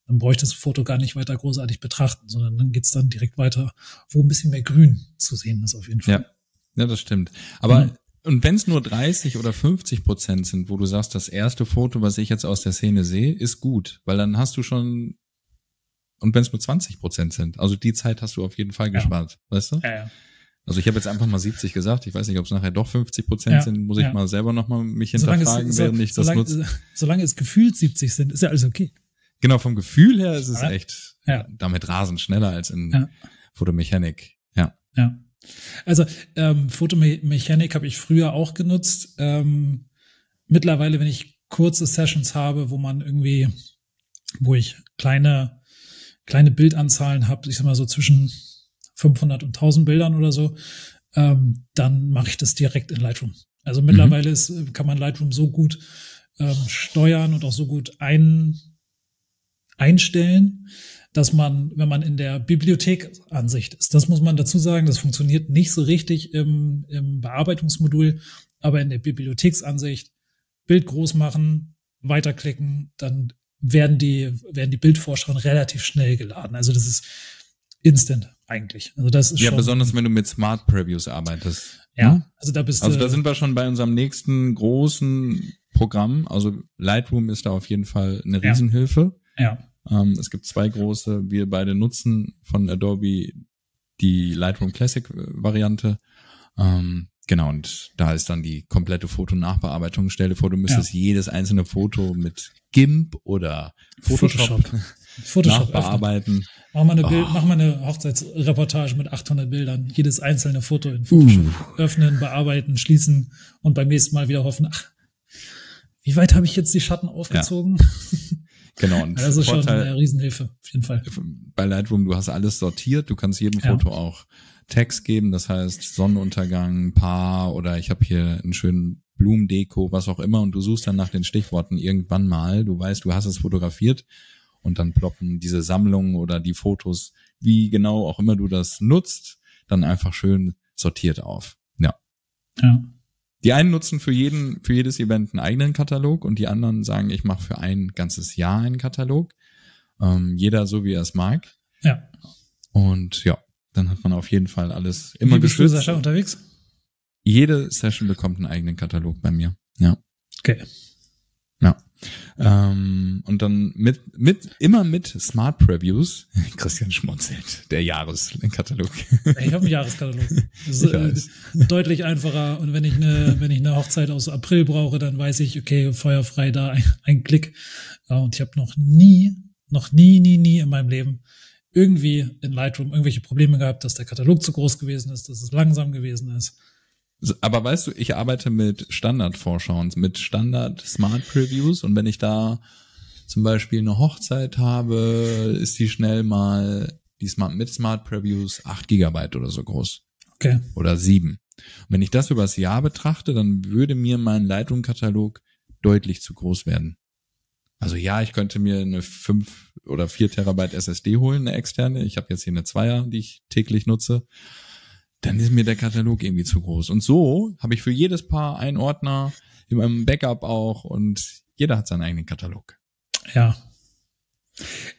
dann brauche ich das Foto gar nicht weiter großartig betrachten, sondern dann geht's dann direkt weiter, wo ein bisschen mehr Grün zu sehen ist auf jeden Fall. Ja, ja, das stimmt. Aber Mhm. Und wenn es nur 30 oder 50 Prozent sind, wo du sagst, das erste Foto, was ich jetzt aus der Szene sehe, ist gut, weil dann hast du schon und wenn es nur 20 Prozent sind, also die Zeit hast du auf jeden Fall Ja. gespart, weißt du? Ja, ja. Also ich habe jetzt einfach mal 70 gesagt. Ich weiß nicht, ob es nachher doch 50 Prozent Ja, sind. Muss ich ja. mal selber nochmal mich Solange hinterfragen, es, so, während ich das solange, nutze. solange es gefühlt 70 sind, ist ja alles okay. Genau, vom Gefühl her ist es Ja. echt Ja. damit rasend schneller als in Ja. Fotomechanik. Ja. Ja. Also ähm, Fotomechanik habe ich früher auch genutzt. Ähm, mittlerweile, wenn ich kurze Sessions habe, wo man irgendwie, wo ich kleine kleine Bildanzahlen habe, ich sag mal so zwischen 500 und 1000 Bildern oder so, ähm, dann mache ich das direkt in Lightroom. Also mittlerweile ist, kann man Lightroom so gut ähm, steuern und auch so gut ein, einstellen, dass man, wenn man in der Bibliothekansicht ist, das muss man dazu sagen, das funktioniert nicht so richtig im, im Bearbeitungsmodul, aber in der Bibliotheksansicht Bild groß machen, weiterklicken, dann werden die, werden die Bildvorschau relativ schnell geladen. Also das ist instant eigentlich. Also das ist Ja, schon, besonders wenn du mit Smart Previews arbeitest. ja, also da bist Also du, da sind wir schon bei unserem nächsten großen Programm. Also Lightroom ist da auf jeden Fall eine. Riesenhilfe. ja, Ähm, es gibt zwei große, wir beide nutzen von Adobe die Lightroom Classic äh, Variante. Ähm, genau, und da ist dann die komplette Fotonachbearbeitung. Stell dir vor, du müsstest jedes einzelne Foto mit GIMP oder Photoshop, Photoshop. Photoshop öffnen. nachbearbeiten. Mach mal eine, Bild, Oh. mach mal eine Hochzeitsreportage mit 800 Bildern. Jedes einzelne Foto in Photoshop Uh. öffnen, bearbeiten, schließen und beim nächsten Mal wieder hoffen, ach, wie weit habe ich jetzt die Schatten aufgezogen? [laughs] Genau, und Also schon Vorteil, eine Riesenhilfe, auf jeden Fall. bei Lightroom, du hast alles sortiert, du kannst jedem Ja. Foto auch Text geben, das heißt Sonnenuntergang, Paar oder ich habe hier einen schönen Blumendeko, was auch immer und du suchst dann nach den Stichworten irgendwann mal, du weißt, du hast es fotografiert und dann ploppen diese Sammlungen oder die Fotos, wie genau auch immer du das nutzt, dann einfach schön sortiert auf. Ja. Ja. Die einen nutzen für jeden, für jedes Event einen eigenen Katalog und die anderen sagen, ich mache für ein ganzes Jahr einen Katalog. Ähm, jeder so wie er es mag. ja. Und ja, dann hat man auf jeden Fall alles immer Wie bist du, geschützt. Sascha, unterwegs? Jede Session bekommt einen eigenen Katalog bei mir. Ja. Okay. Ja. Ähm, und dann mit, mit, immer mit Smart Previews. [laughs] Christian schmunzelt. Der Jahreskatalog. Ich habe einen Jahreskatalog. Das ist äh, deutlich einfacher. Und wenn ich eine, wenn ich eine Hochzeit aus April brauche, dann weiß ich, okay, feuerfrei da, ein, ein Klick. Ja, und ich habe noch nie, noch nie, nie, nie in meinem Leben irgendwie in Lightroom irgendwelche Probleme gehabt, dass der Katalog zu groß gewesen ist, dass es langsam gewesen ist. Aber weißt du, ich arbeite mit Standardvorschauen, mit Standard Smart Previews und wenn ich da zum Beispiel eine Hochzeit habe, ist die schnell mal die Smart, mit Smart Previews 8 Gigabyte oder so groß. Okay. oder sieben. Und wenn ich das übers Jahr betrachte, dann würde mir mein Lightroom-Katalog deutlich zu groß werden. Also ja, ich könnte mir eine 5 oder 4 Terabyte SSD holen, eine externe. Ich habe jetzt hier eine Zweier, die ich täglich nutze. Dann ist mir der Katalog irgendwie zu groß. Und so habe ich für jedes Paar einen Ordner, in meinem Backup auch und jeder hat seinen eigenen Katalog. Ja.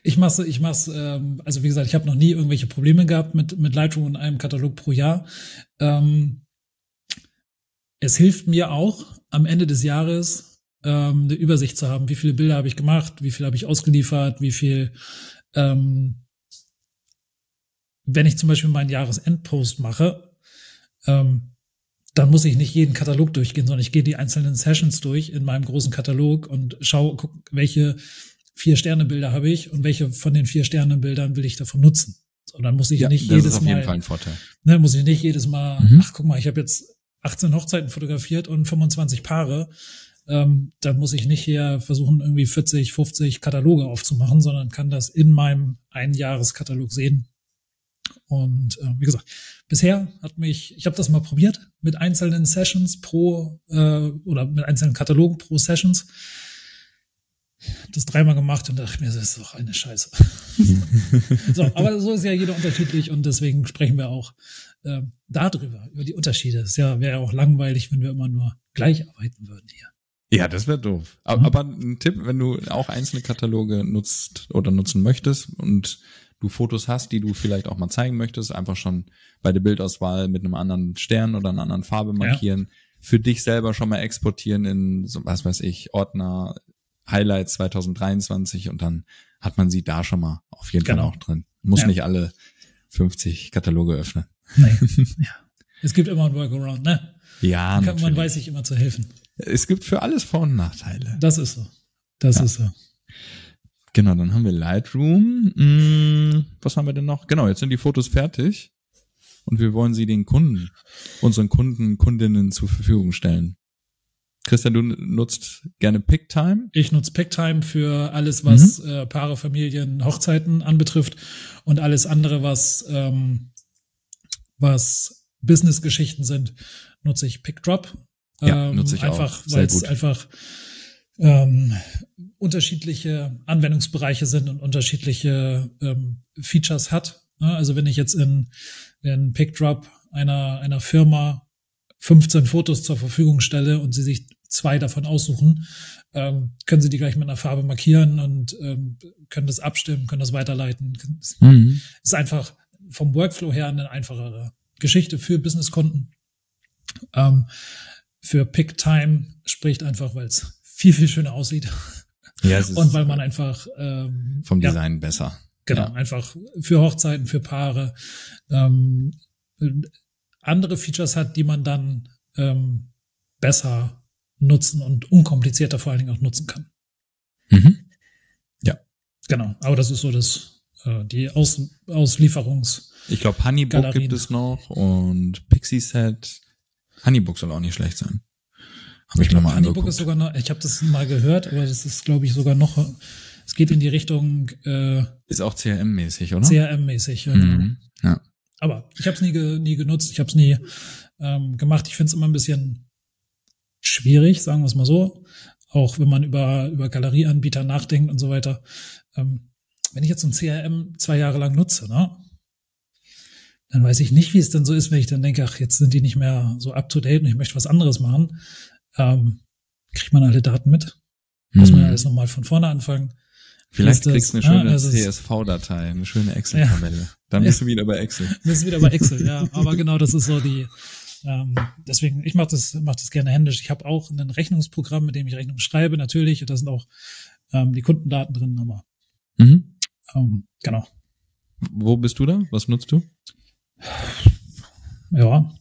Ich mach's, ich mach's, ähm, also wie gesagt, ich habe noch nie irgendwelche Probleme gehabt mit, mit Lightroom und einem Katalog pro Jahr. Ähm, es hilft mir auch am Ende des Jahres ähm, eine Übersicht zu haben, wie viele Bilder habe ich gemacht, wie viel habe ich ausgeliefert, wie viel, ähm, wenn ich zum Beispiel meinen Jahresendpost mache, ähm, dann muss ich nicht jeden Katalog durchgehen, sondern ich gehe die einzelnen Sessions durch in meinem großen Katalog und schaue, guck, welche vier Sterne Bilder habe ich und welche von den vier Sterne Bildern will ich davon nutzen. So, dann muss ich ja, nicht jedes Mal, ne, muss ich nicht jedes Mal, mhm. ach guck mal, ich habe jetzt 18 Hochzeiten fotografiert und 25 Paare. Ähm, da muss ich nicht hier versuchen, irgendwie 40, 50 Kataloge aufzumachen, sondern kann das in meinem Einjahreskatalog sehen. Und äh, wie gesagt, bisher hat mich, ich habe das mal probiert mit einzelnen Sessions pro äh, oder mit einzelnen Katalogen pro Sessions. Das dreimal gemacht und dachte mir, das ist doch eine Scheiße. [laughs] so, aber so ist ja jeder unterschiedlich und deswegen sprechen wir auch äh, darüber, über die Unterschiede. Es ja, wäre auch langweilig, wenn wir immer nur gleich arbeiten würden hier. Ja, das wäre doof. Aber, mhm. aber ein Tipp, wenn du auch einzelne Kataloge nutzt oder nutzen möchtest und du Fotos hast, die du vielleicht auch mal zeigen möchtest, einfach schon bei der Bildauswahl mit einem anderen Stern oder einer anderen Farbe markieren, ja. für dich selber schon mal exportieren in, so, was weiß ich, Ordner Highlights 2023 und dann hat man sie da schon mal auf jeden genau. Fall auch drin. Muss ja. nicht alle 50 Kataloge öffnen. Nee. [laughs] ja. Es gibt immer ein Workaround, ne? Ja, kann, Man weiß sich immer zu helfen. Es gibt für alles Vor- und Nachteile. Das ist so. Das ja. ist so. Genau, dann haben wir Lightroom. Hm, was haben wir denn noch? Genau, jetzt sind die Fotos fertig und wir wollen sie den Kunden, unseren Kunden, Kundinnen zur Verfügung stellen. Christian, du nutzt gerne Picktime? Ich nutze Picktime für alles, was mhm. äh, Paare, Familien, Hochzeiten anbetrifft und alles andere, was, ähm, was Business-Geschichten sind, nutze ich PickDrop. Ja, ähm, nutze ich einfach, weil es einfach ähm, unterschiedliche Anwendungsbereiche sind und unterschiedliche ähm, Features hat. Also wenn ich jetzt in, in PickDrop einer, einer Firma 15 Fotos zur Verfügung stelle und sie sich zwei davon aussuchen, ähm, können sie die gleich mit einer Farbe markieren und ähm, können das abstimmen, können das weiterleiten. Mhm. Ist einfach vom Workflow her eine einfachere Geschichte für Businesskunden. Ähm, für Picktime spricht einfach, weil es viel, viel schöner aussieht. Ja, es [laughs] ist und weil man einfach ähm, vom Design ja, besser. Genau, ja. einfach für Hochzeiten, für Paare. Ähm, andere Features hat, die man dann ähm, besser nutzen und unkomplizierter vor allen Dingen auch nutzen kann. Mhm. Ja. Genau, aber das ist so das, äh, die Aus, Auslieferungs. Ich glaube, Honeybook Galerien. gibt es noch und Pixie Set. Honeybook soll auch nicht schlecht sein. Habe ich, ich mir mal Honeybook ist sogar noch, ich habe das mal gehört, aber das ist, glaube ich, sogar noch, es geht in die Richtung. Äh, ist auch CRM-mäßig, oder? CRM-mäßig, ja. Genau. Mhm. ja. Aber ich habe es nie, nie genutzt, ich habe es nie ähm, gemacht. Ich finde es immer ein bisschen schwierig, sagen wir es mal so. Auch wenn man über, über Galerieanbieter nachdenkt und so weiter. Ähm, wenn ich jetzt so ein CRM zwei Jahre lang nutze, ne, dann weiß ich nicht, wie es denn so ist, wenn ich dann denke, ach, jetzt sind die nicht mehr so up to date und ich möchte was anderes machen. Ähm, kriegt man alle Daten mit? Muss man hm. alles nochmal von vorne anfangen? Vielleicht kriegst du eine schöne also CSV-Datei, eine schöne Excel-Tabelle. Ja. Dann bist du wieder bei Excel. Bist du wieder bei Excel, ja. Aber genau, das ist so die. Ähm, deswegen, ich mache das, mach das gerne händisch. Ich habe auch ein Rechnungsprogramm, mit dem ich Rechnungen schreibe, natürlich. Und da sind auch ähm, die Kundendaten drin, aber mhm. ähm, genau. Wo bist du da? Was nutzt du? Ja,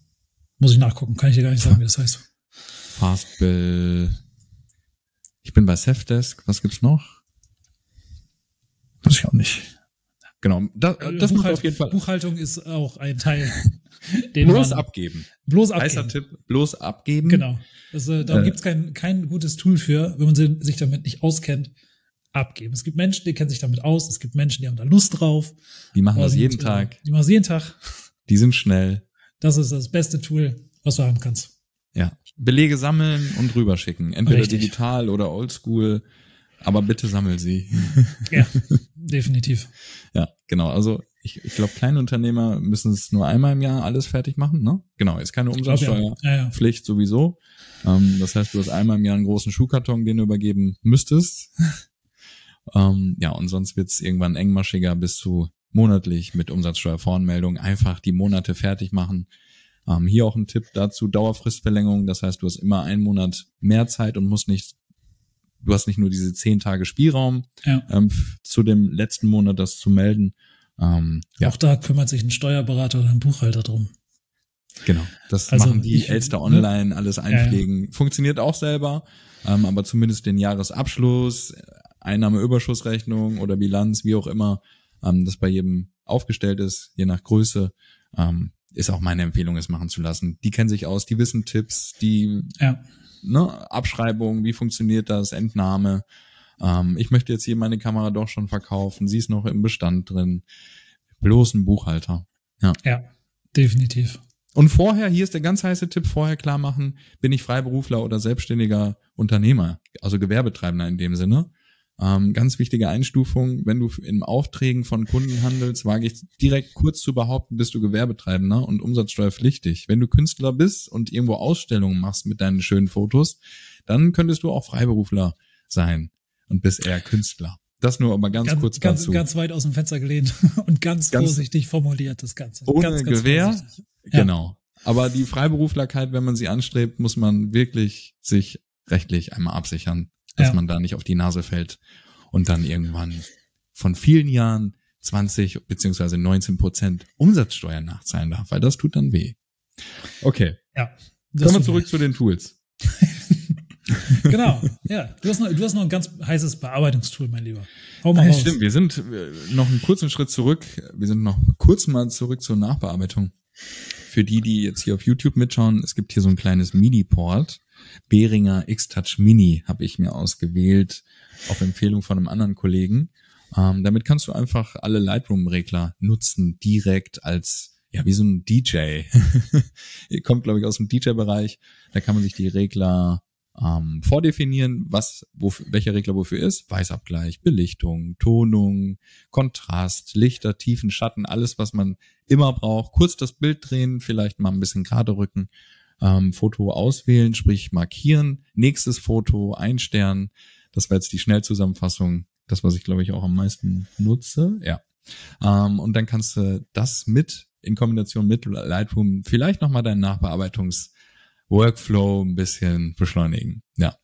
muss ich nachgucken. Kann ich dir gar nicht sagen, wie das heißt. Fastbill. Ich bin bei Safdesk. Was gibt's noch? Weiß ich auch nicht. Genau, das, äh, das Buchhalt, auf jeden Fall. Buchhaltung ist auch ein Teil. [laughs] Den bloß man, abgeben. Bloß abgeben. Heißer Tipp, bloß abgeben. Genau. Also, da äh, gibt es kein, kein gutes Tool für, wenn man sich damit nicht auskennt, abgeben. Es gibt Menschen, die kennen sich damit aus. Es gibt Menschen, die haben da Lust drauf. Die machen das jeden Tag. Die machen das jeden Tag. Die sind schnell. Das ist das beste Tool, was du haben kannst. Ja. Belege sammeln und rüberschicken. Entweder Richtig. digital oder oldschool. Aber bitte sammel sie. Ja, [laughs] definitiv. ja, genau. Also ich, ich glaube, kleine Unternehmer müssen es nur einmal im Jahr alles fertig machen. Ne? Genau, ist keine Umsatzsteuerpflicht ja. ja, ja. sowieso. Ähm, das heißt, du hast einmal im Jahr einen großen Schuhkarton, den du übergeben müsstest. [laughs] Ähm, ja, und sonst wird's irgendwann engmaschiger bis zu monatlich mit Umsatzsteuervoranmeldung. Einfach die Monate fertig machen. Ähm, hier auch ein Tipp dazu, Dauerfristverlängerung. Das heißt, du hast immer einen Monat mehr Zeit und musst nicht, du hast nicht nur diese zehn Tage Spielraum Ja. ähm, zu dem letzten Monat das zu melden. Ähm, ja, Auch da kümmert sich ein Steuerberater oder ein Buchhalter drum. genau. Das Also machen die ich- Elster ne? online, alles ja. einpflegen. Funktioniert auch selber, ähm, aber zumindest den Jahresabschluss, Einnahmeüberschussrechnung oder Bilanz, wie auch immer, ähm, das bei jedem aufgestellt ist, je nach Größe, ähm, ist auch meine Empfehlung, es machen zu lassen. Die kennen sich aus, die wissen Tipps, die Ja. ne, Abschreibung, wie funktioniert das, Entnahme. Ähm, ich möchte jetzt hier meine Kamera doch schon verkaufen, sie ist noch im Bestand drin. Bloß ein Buchhalter. Ja, definitiv. Und vorher, hier ist der ganz heiße Tipp, vorher klar machen, bin ich Freiberufler oder selbstständiger Unternehmer, also Gewerbetreibender in dem Sinne. Ähm, ganz wichtige Einstufung, wenn du in Aufträgen von Kunden handelst, wage ich direkt kurz zu behaupten, bist du Gewerbetreibender und umsatzsteuerpflichtig. Wenn du Künstler bist und irgendwo Ausstellungen machst mit deinen schönen Fotos, dann könntest du auch Freiberufler sein und bist eher Künstler. Das nur aber ganz, Ganz, kurz ganz, dazu. ganz weit aus dem Fenster gelehnt [laughs] und ganz, Ganz- vorsichtig formuliert das Ganze. Ohne ganz, Gewehr? Ja. Genau. Aber die Freiberuflerkeit, wenn man sie anstrebt, muss man wirklich sich rechtlich einmal absichern, dass Ja. man da nicht auf die Nase fällt und dann irgendwann von vielen Jahren 20 beziehungsweise 19 Prozent Umsatzsteuer nachzahlen darf, weil das tut dann weh. Okay, Ja. kommen wir zurück zu den Tools. [laughs] Genau. Ja. Du hast, noch, du hast noch ein ganz heißes Bearbeitungstool, mein Lieber. Hau mal Ja, raus. stimmt, wir sind äh, noch einen kurzen Schritt zurück. Wir sind noch kurz mal zurück zur Nachbearbeitung. Für die, die jetzt hier auf YouTube mitschauen, es gibt hier so ein kleines Mini-Port. Behringer X-Touch Mini habe ich mir ausgewählt, auf Empfehlung von einem anderen Kollegen. Ähm, damit kannst du einfach alle Lightroom-Regler nutzen, direkt als, ja, wie so ein DJ. [laughs] Ihr kommt, glaube ich, aus dem DJ-Bereich. Da kann man sich die Regler ähm, vordefinieren, was, wofür, welcher Regler wofür ist. Weißabgleich, Belichtung, Tonung, Kontrast, Lichter, Tiefen, Schatten, alles, was man immer braucht. Kurz das Bild drehen, vielleicht mal ein bisschen gerade rücken, ähm, Foto auswählen, sprich markieren, nächstes Foto, ein Stern. Das war jetzt die Schnellzusammenfassung, das, was ich glaube ich auch am meisten nutze. Ja. Ähm, und dann kannst du das mit in Kombination mit Lightroom vielleicht nochmal deinen Nachbearbeitungs Workflow ein bisschen beschleunigen. Ja.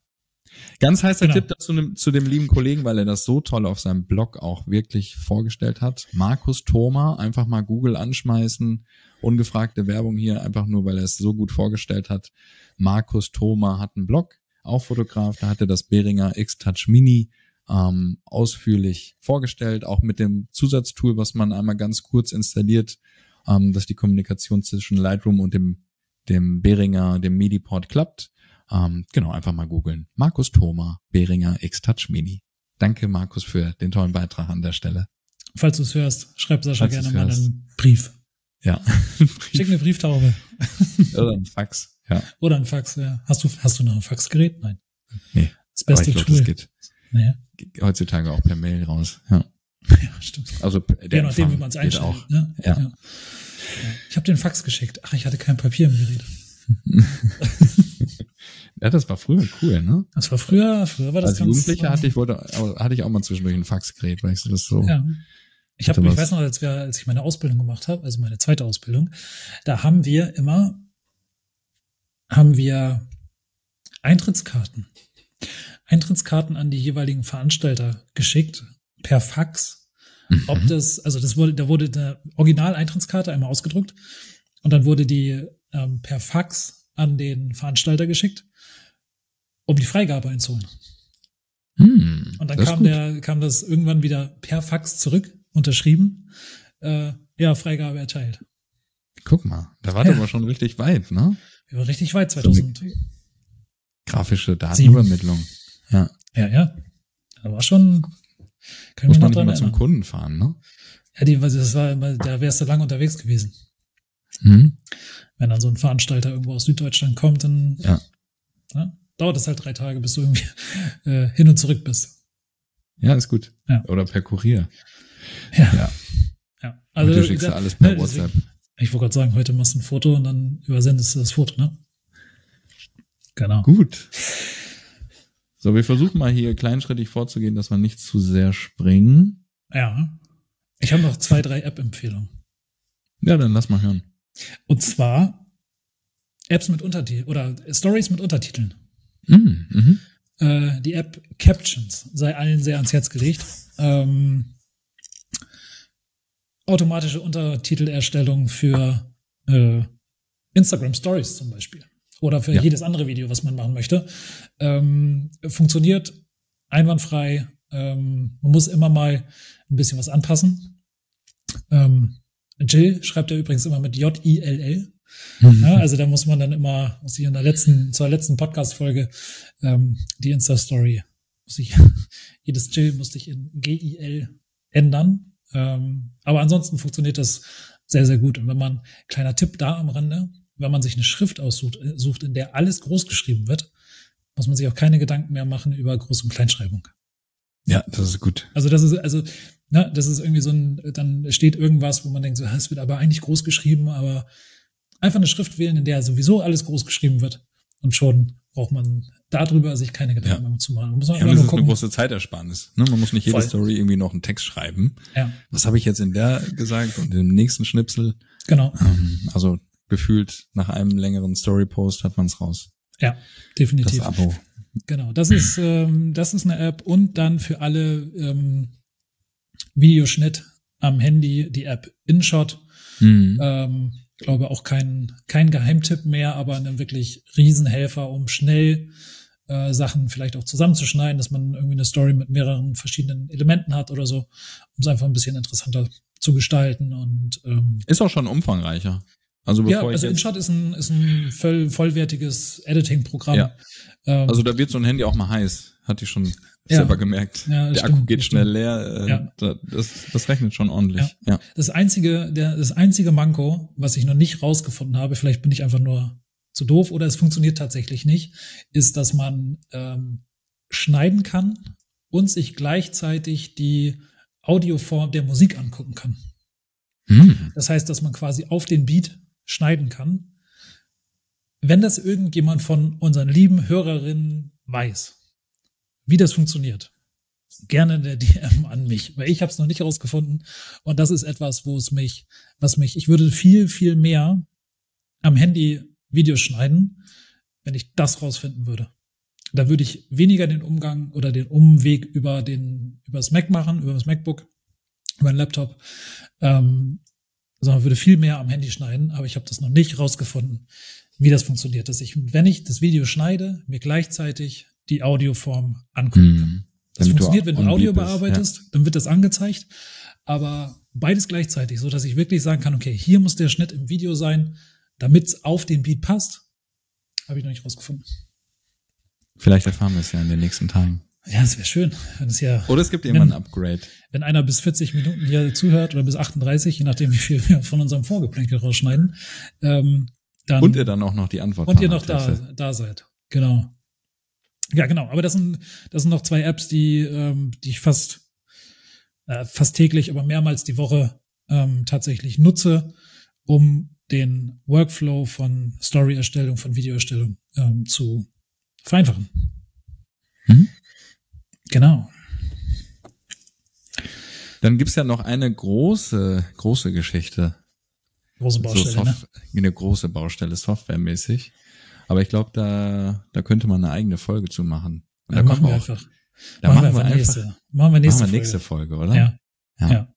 Ganz heißer Genau. Tipp dazu ne- zu dem lieben Kollegen, weil er das so toll auf seinem Blog auch wirklich vorgestellt hat. Markus Thoma, einfach mal Google anschmeißen. Ungefragte Werbung hier, einfach nur, weil er es so gut vorgestellt hat. Markus Thoma hat einen Blog, auch Fotograf, da hat er das Behringer X-Touch Mini ähm, ausführlich vorgestellt, auch mit dem Zusatztool, was man einmal ganz kurz installiert, ähm, dass die Kommunikation zwischen Lightroom und dem dem Behringer, dem MIDI-Port klappt. Ähm, genau, einfach mal googeln. Markus Thoma, Behringer X-Touch Mini. Danke, Markus, für den tollen Beitrag an der Stelle. Falls du es hörst, schreib Sascha Falls gerne mal einen Brief. Ja. [laughs] Schick eine Brieftaube. [laughs] Oder ein Fax. Ja. Oder ein Fax, ja. Hast du, hast du noch ein Faxgerät? Nein. Nee. Das beste ich glaube, Tool. das geht Naja. heutzutage auch per Mail raus. Ja. Ja, stimmt. Also der Je nachdem, wie man es einstellt. auch. Ne? Ja. Ich habe den Fax geschickt. Ach, ich hatte kein Papier im Gerät. [laughs] Ja, das war früher cool, ne? Das war früher, früher war das Als ganz. Jugendlicher hatte ich, wollte, hatte ich auch mal zwischendurch ein Faxgerät, ich so das so. Ja. Ich, hab, ich was. weiß noch, als, wir, als ich meine Ausbildung gemacht habe, also meine zweite Ausbildung, da haben wir immer, haben wir Eintrittskarten. Eintrittskarten an die jeweiligen Veranstalter geschickt, per Fax. Ob das, also das wurde, da wurde eine Original-Eintrittskarte einmal ausgedruckt und dann wurde die ähm, per Fax an den Veranstalter geschickt, um die Freigabe einzuholen. Hm, Und dann kam der, kam das irgendwann wieder per Fax zurück, unterschrieben. Äh, ja, Freigabe erteilt. Guck mal, da war Ja. aber schon richtig weit, ne? Wir waren richtig weit 2000. Grafische Datenübermittlung. Ja. Ja, ja. Da war schon. Können Muss man nicht immer zum. Kunden fahren, ne? Ja, die, das war da wärst du lange unterwegs gewesen. Hm? Wenn dann so ein Veranstalter irgendwo aus Süddeutschland kommt, dann Ja. ja, dauert es halt drei Tage, bis du irgendwie [laughs] äh, hin und zurück bist. Ja, ist gut. Ja. Oder per Kurier. Ja. Ja. ja. Also, du schickst ja alles per ne, WhatsApp. deswegen- Ich wollte gerade sagen, heute machst du ein Foto und dann übersendest du das Foto, ne? Genau. Gut. So, wir versuchen mal hier kleinschrittig vorzugehen, dass wir nicht zu sehr springen. Ja. Ich habe noch zwei, drei App-Empfehlungen. Ja, dann lass mal hören. Und zwar Apps mit Untertiteln oder Stories mit Untertiteln. Mhm, mhm. Äh, die App Captions sei allen sehr ans Herz gelegt. Ähm, automatische Untertitelerstellung für äh, Instagram Stories zum Beispiel. Oder für Ja. jedes andere Video, was man machen möchte. Ähm, funktioniert einwandfrei. Ähm, man muss immer mal ein bisschen was anpassen. Ähm, Jill schreibt ja übrigens immer mit J-I-L-L. Ja, also da muss man dann immer, muss ich in der letzten, zur letzten Podcast-Folge, ähm, die Insta-Story, muss ich, [laughs] jedes Jill musste ich in G-I-L ändern. Ähm, aber ansonsten funktioniert das sehr, sehr gut. Und wenn man, kleiner Tipp da am Rande, wenn man sich eine Schrift aussucht, äh, sucht, in der alles groß geschrieben wird, muss man sich auch keine Gedanken mehr machen über Groß- und Kleinschreibung. Ja, das ist gut. Also das ist, also, ne, das ist irgendwie so ein, dann steht irgendwas, wo man denkt, so, es wird aber eigentlich groß geschrieben, aber einfach eine Schrift wählen, in der sowieso alles groß geschrieben wird. Und schon braucht man darüber sich keine Gedanken Ja. mehr zu machen. Muss man Ja, das ist eine große Zeitersparnis. Ne? Man muss nicht jede Voll. Story irgendwie noch einen Text schreiben. Ja, Was habe ich jetzt in der gesagt und im nächsten Schnipsel? genau. Ähm, also gefühlt nach einem längeren Story-Post hat man es raus. Ja, Das definitiv. Abo. Genau, das ist, ähm, das ist eine App und dann für alle ähm, Videoschnitt am Handy die App InShot. Mhm. Ähm, ich glaube auch kein, kein Geheimtipp mehr, aber ein wirklich Riesenhelfer, um schnell äh, Sachen vielleicht auch zusammenzuschneiden, dass man irgendwie eine Story mit mehreren verschiedenen Elementen hat oder so, um es einfach ein bisschen interessanter zu gestalten. Und ähm, Ist auch schon umfangreicher. Also ja, bevor also ich InShot ist ein, ist ein voll, vollwertiges Editing-Programm. Ja. Ähm, also da wird so ein Handy auch mal heiß. Hatte ich schon Ja. selber gemerkt. Ja, Der stimmt, Akku geht schnell stimmt. leer. Äh, Ja. da- das, das rechnet schon ordentlich. Ja. Das einzige, der, das einzige Manko, was ich noch nicht rausgefunden habe, vielleicht bin ich einfach nur zu doof oder es funktioniert tatsächlich nicht, ist, dass man ähm, schneiden kann und sich gleichzeitig die Audioform der Musik angucken kann. Hm. Das heißt, dass man quasi auf den Beat schneiden kann. Wenn das irgendjemand von unseren lieben Hörerinnen weiß, wie das funktioniert, gerne in der DM an mich, weil ich habe es noch nicht herausgefunden und das ist etwas, wo es mich, was mich, ich würde viel, viel mehr am Handy Videos schneiden, wenn ich das rausfinden würde. Da würde ich weniger den Umgang oder den Umweg über den, über das Mac machen, über das MacBook, über den Laptop, ähm, sondern würde viel mehr am Handy schneiden, aber ich habe das noch nicht rausgefunden, wie das funktioniert, dass ich, wenn ich das Video schneide, mir gleichzeitig die Audioform angucken kann. Hm. Das Damit funktioniert, wenn du Audio bearbeitest, dann wird das angezeigt, aber beides gleichzeitig, so dass ich wirklich sagen kann, okay, hier muss der Schnitt im Video sein, damit es auf den Beat passt, habe ich noch nicht rausgefunden. Ja. Vielleicht erfahren wir es ja in den nächsten Tagen. Ja, das wäre schön, wenn es ja, Oder es gibt irgendwann ein Upgrade. wenn einer bis 40 Minuten hier zuhört oder bis 38, je nachdem, wie viel wir von unserem Vorgeplänkel rausschneiden, ähm, dann Und ihr dann auch noch die Antwort und ihr noch da, da seid. Genau. Ja, genau. Aber das sind, das sind noch zwei Apps, die, ähm, die ich fast, äh, fast täglich, aber mehrmals die Woche ähm, tatsächlich nutze, um den Workflow von Story-Erstellung, von Videoerstellung ähm, zu vereinfachen. Mhm. Genau. Dann gibt's ja noch eine große, große Geschichte. Große Baustelle, so ne? Eine große Baustelle, softwaremäßig. Aber ich glaube, da, da könnte man eine eigene Folge zu machen. Und Ja, da machen wir auch, einfach. da machen wir einfach einfach, nächste. Machen wir nächste machen wir nächste Folge. Folge, oder? Ja. Ja. Ja.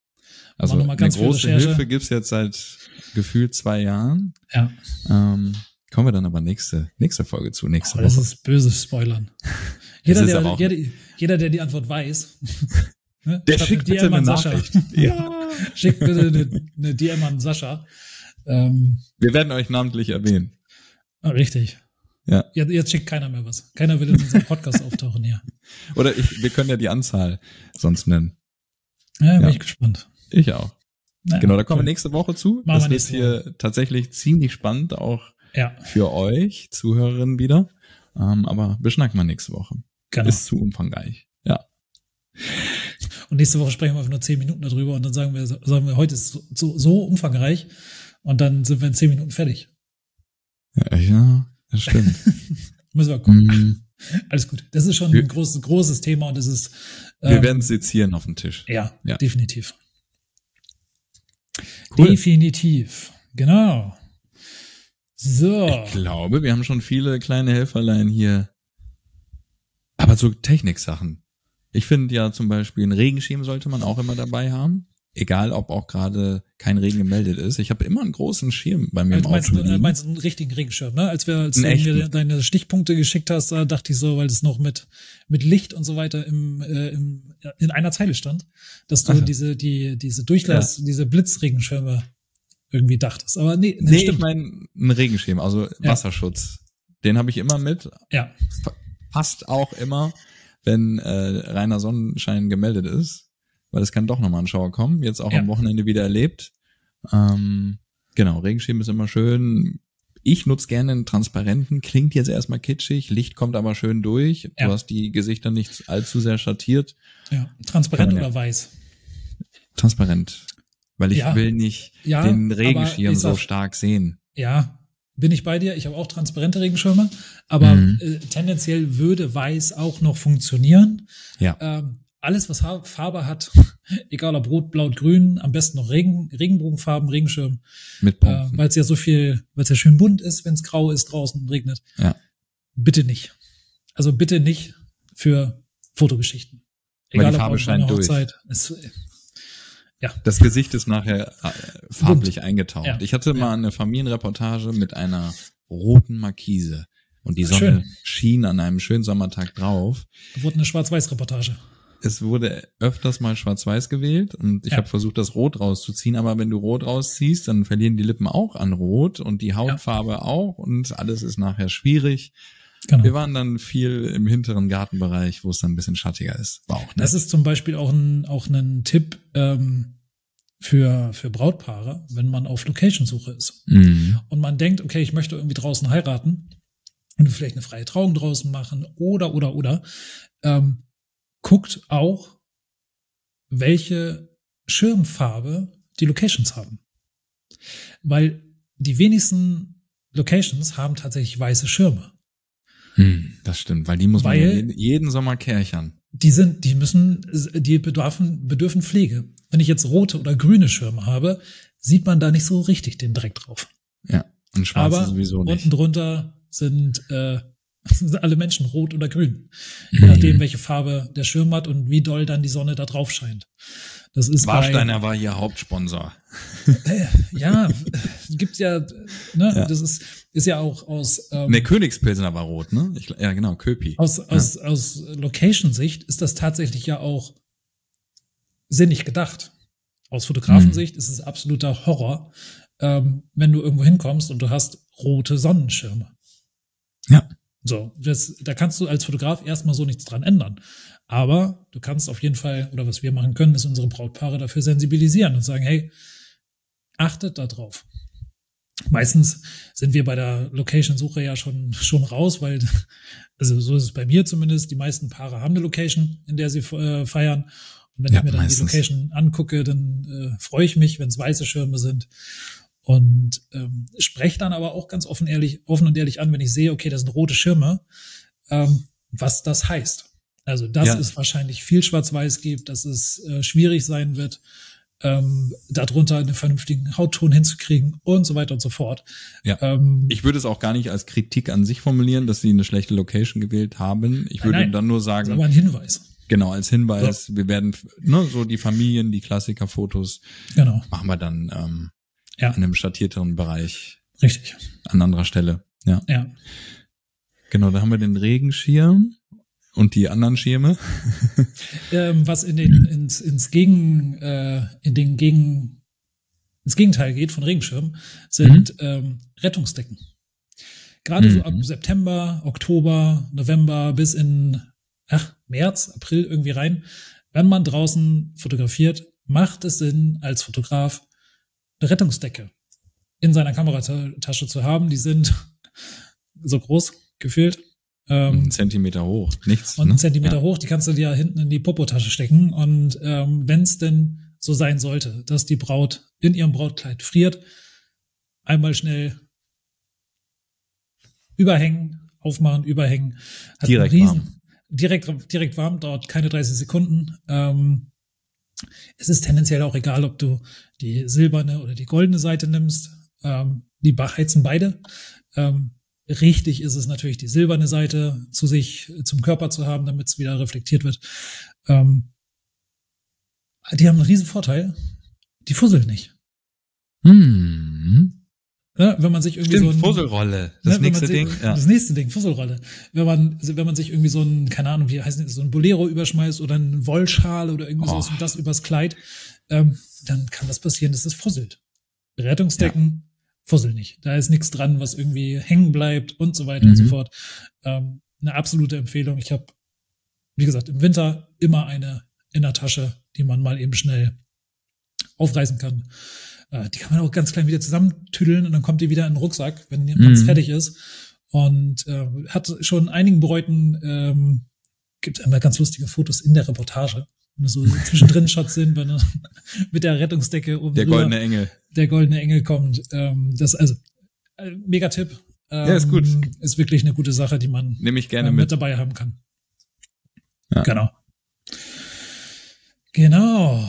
Also Machen eine große Recherche. Hilfe gibt's jetzt seit gefühlt zwei Jahren. Ja. Ähm, kommen wir dann aber nächste, nächste Folge zu, nächste Aber das Woche. ist böses Spoilern. [laughs] Jeder, der, jeder, jeder, der die Antwort weiß, [laughs] ne, Der schickt bitte DM eine Sascha. [laughs] Ja. Schickt bitte eine, eine DM an Sascha. Ähm, Wir werden euch namentlich erwähnen. ah, richtig. Ja. Jetzt, jetzt schickt keiner mehr was. Keiner will in unserem Podcast [laughs] auftauchen hier. Oder ich, wir können ja die Anzahl sonst nennen. Ja, bin Ja. ich gespannt. Ich auch. Ja, Genau, da kommen wir cool. nächste Woche zu. Machen das wir wird nächste hier tatsächlich ziemlich spannend, auch Ja, für euch, Zuhörerinnen wieder. Ähm, aber beschnacken wir nächste Woche. Genau. Ist zu umfangreich. Ja. Und nächste Woche sprechen wir einfach nur zehn Minuten darüber und dann sagen wir, sagen wir, heute ist so, so, umfangreich und dann sind wir in zehn Minuten fertig. Ja, ja das stimmt. [laughs] Müssen wir gucken. Mm. Alles gut. Das ist schon ein großes, großes Thema und das ist. Ähm, wir werden sezieren auf den Tisch. Ja, ja. definitiv. Cool. Definitiv. Genau. So. Ich glaube, wir haben schon viele kleine Helferlein hier. Aber so Techniksachen. Ich finde ja zum Beispiel, einen Regenschirm sollte man auch immer dabei haben. Egal, ob auch gerade kein Regen gemeldet ist. Ich habe immer einen großen Schirm bei mir also im Auto. Meinst, meinst du einen richtigen Regenschirm, ne? Als wir als du mir deine Stichpunkte geschickt hast, da dachte ich so, weil es noch mit, mit Licht und so weiter im, äh, im, in einer Zeile stand, dass du Ach. diese, die, diese Durchlass, ja. diese Blitzregenschirme irgendwie dachtest. Aber nee, nee, nee ich meine einen Regenschirm, also Wasserschutz. Den habe ich immer mit. Ja. Passt auch immer, wenn äh, reiner Sonnenschein gemeldet ist weil es kann doch nochmal ein Schauer kommen. Jetzt auch ja. am Wochenende wieder erlebt. Ähm, genau, Regenschirm ist immer schön. Ich nutze gerne einen transparenten, klingt jetzt erstmal kitschig, Licht kommt aber schön durch. Ja. Du hast die Gesichter nicht allzu sehr schattiert. Ja, transparent oder weiß? Transparent. Weil ich ja. will nicht ja, den Regenschirm so stark sehen. Ja, bin ich bei dir. Ich habe auch transparente Regenschirme, aber mhm. äh, tendenziell würde weiß auch noch funktionieren. Ja. Ähm, alles, was Farbe hat, [laughs] egal ob rot, blau, grün, am besten noch Regen, Regenbogenfarben, Regenschirm. Mit äh, Weil es ja so viel, weil es ja schön bunt ist, wenn es grau ist draußen und regnet. Ja. Bitte nicht. Also bitte nicht für Fotogeschichten. Egal weil die Farbe ob scheint durch. Es, ja. Das Gesicht ist nachher äh, farblich bunt. eingetaucht. Ja. Ich hatte mal eine Familienreportage mit einer roten Markise. Und die Sonne Schön. schien an einem schönen Sommertag drauf. Da wurde eine Schwarz-Weiß-Reportage es wurde öfters mal schwarz-weiß gewählt und ich ja. habe versucht, das Rot rauszuziehen, aber wenn du Rot rausziehst, dann verlieren die Lippen auch an Rot und die Hautfarbe ja. auch und alles ist nachher schwierig. Genau. Wir waren dann viel im hinteren Gartenbereich, wo es dann ein bisschen schattiger ist. War auch nett. Das ist zum Beispiel auch ein, auch ein Tipp ähm, für, für Brautpaare, wenn man auf Location-Suche ist. Mhm. Und man denkt, okay, ich möchte irgendwie draußen heiraten und vielleicht eine freie Trauung draußen machen oder, oder, oder. Ähm, guckt auch, welche Schirmfarbe die Locations haben. Weil die wenigsten Locations haben tatsächlich weiße Schirme. Hm, das stimmt, weil die muss weil man jeden Sommer kärchern. Die sind, die müssen, die bedürfen, bedürfen Pflege. Wenn ich jetzt rote oder grüne Schirme habe, sieht man da nicht so richtig den Dreck drauf. Ja, und schwarze Aber sowieso nicht. Unten drunter sind äh, [laughs] sind alle Menschen rot oder grün. Je mhm. nachdem, welche Farbe der Schirm hat und wie doll dann die Sonne da drauf scheint. Das ist Warsteiner bei, war hier Hauptsponsor. Äh, ja, [laughs] gibt's ja, ne, ja. das ist, ist ja auch aus. Ähm, ne, Königspilsener war rot, ne? Ich, ja, genau, Köpi. Aus, ja. aus, aus Location-Sicht ist das tatsächlich ja auch sinnig gedacht. Aus Fotografensicht mhm. ist es absoluter Horror, ähm, wenn du irgendwo hinkommst und du hast rote Sonnenschirme. Ja. So, das, da kannst du als Fotograf erstmal so nichts dran ändern. Aber du kannst auf jeden Fall, oder was wir machen können, ist unsere Brautpaare dafür sensibilisieren und sagen, hey, achtet da drauf. Meistens sind wir bei der Location-Suche ja schon, schon raus, weil, also so ist es bei mir zumindest, die meisten Paare haben eine Location, in der sie äh, feiern. Und wenn ja, ich mir dann meistens. die Location angucke, dann äh, freue ich mich, wenn es weiße Schirme sind. Und ähm, spreche dann aber auch ganz offen, ehrlich, offen und ehrlich an, wenn ich sehe, okay, das sind rote Schirme, ähm, was das heißt. Also, dass ja. es wahrscheinlich viel Schwarz-Weiß gibt, dass es äh, schwierig sein wird, ähm, darunter einen vernünftigen Hautton hinzukriegen und so weiter und so fort. Ja. Ähm, ich würde es auch gar nicht als Kritik an sich formulieren, dass sie eine schlechte Location gewählt haben. Ich würde nein, dann nur sagen. Das ist aber ein Hinweis. Genau, als Hinweis, so. wir werden, ne, so die Familien, die Klassikerfotos, genau. machen wir dann ähm, ja. in einem schattierteren Bereich. Richtig. An anderer Stelle. Ja. Ja. Genau, da haben wir den Regenschirm und die anderen Schirme. [laughs] ähm, was in den ins, ins Gegen äh, in den Gegen ins Gegenteil geht von Regenschirm sind mhm. ähm, Rettungsdecken. Gerade mhm. so ab September, Oktober, November bis in ach, März, April irgendwie rein, wenn man draußen fotografiert, macht es Sinn als Fotograf eine Rettungsdecke in seiner Kameratasche zu haben. Die sind [laughs] so groß gefühlt. Ähm, einen Zentimeter hoch, nichts. Und einen ne? Zentimeter ja. hoch, die kannst du dir hinten in die Popotasche stecken. Und ähm, wenn es denn so sein sollte, dass die Braut in ihrem Brautkleid friert, einmal schnell überhängen aufmachen, überhängen. Hat Direkt einen warm. Direkt, direkt warm, dauert keine 30 Sekunden. Ähm, es ist tendenziell auch egal, ob du die silberne oder die goldene Seite nimmst. Ähm, die heizen beide. Ähm, richtig ist es natürlich, die silberne Seite zu sich, zum Körper zu haben, damit es wieder reflektiert wird. Ähm, die haben einen riesen Vorteil. Die fusseln nicht. Hm. Ne, wenn man sich irgendwie Stimmt, so ein, Fusselrolle. Das ne, nächste sich, Ding. Ja. Das nächste Ding, Fusselrolle. Wenn man, wenn man sich irgendwie so ein, keine Ahnung, wie heißt das, so ein Bolero überschmeißt oder ein Wollschal oder irgendwie Oh. sowas und das übers Kleid, ähm, dann kann das passieren, dass es fusselt. Rettungsdecken fusseln nicht. Da ist nichts dran, was irgendwie hängen bleibt und so weiter und so Mhm. fort. Ähm, eine absolute Empfehlung. Ich habe, wie gesagt, im Winter immer eine in der Tasche, die man mal eben schnell aufreißen kann. Äh, die kann man auch ganz klein wieder zusammentüdeln und dann kommt die wieder in den Rucksack, wenn man Mhm. fertig ist. Und äh, hat schon einigen Bräuten, ähm, gibt immer ganz lustige Fotos in der Reportage. Wenn so [laughs] zwischendrin Shots sind, wenn er [laughs] mit der Rettungsdecke oben Der goldene Engel. der goldene Engel kommt. Ähm, das also äh, mega Tipp. Ähm, Ja, ist gut. Ist wirklich eine gute Sache, die man Nehme ich äh, gerne mit. mit. dabei haben kann. Ja. Genau. Genau.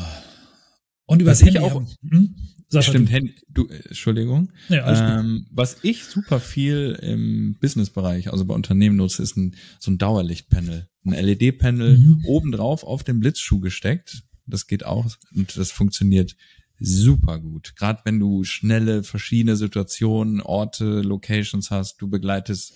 Und übers Handy auch- haben. Hm? Sascha, Stimmt, du- du, äh, Entschuldigung. Ja. Ähm, was ich super viel im Businessbereich, also bei Unternehmen nutze, ist ein, so ein Dauerlichtpanel. Ein LED-Panel Mhm. obendrauf auf den Blitzschuh gesteckt. Das geht auch und das funktioniert super gut. Gerade wenn du schnelle, verschiedene Situationen, Orte, Locations hast, du begleitest,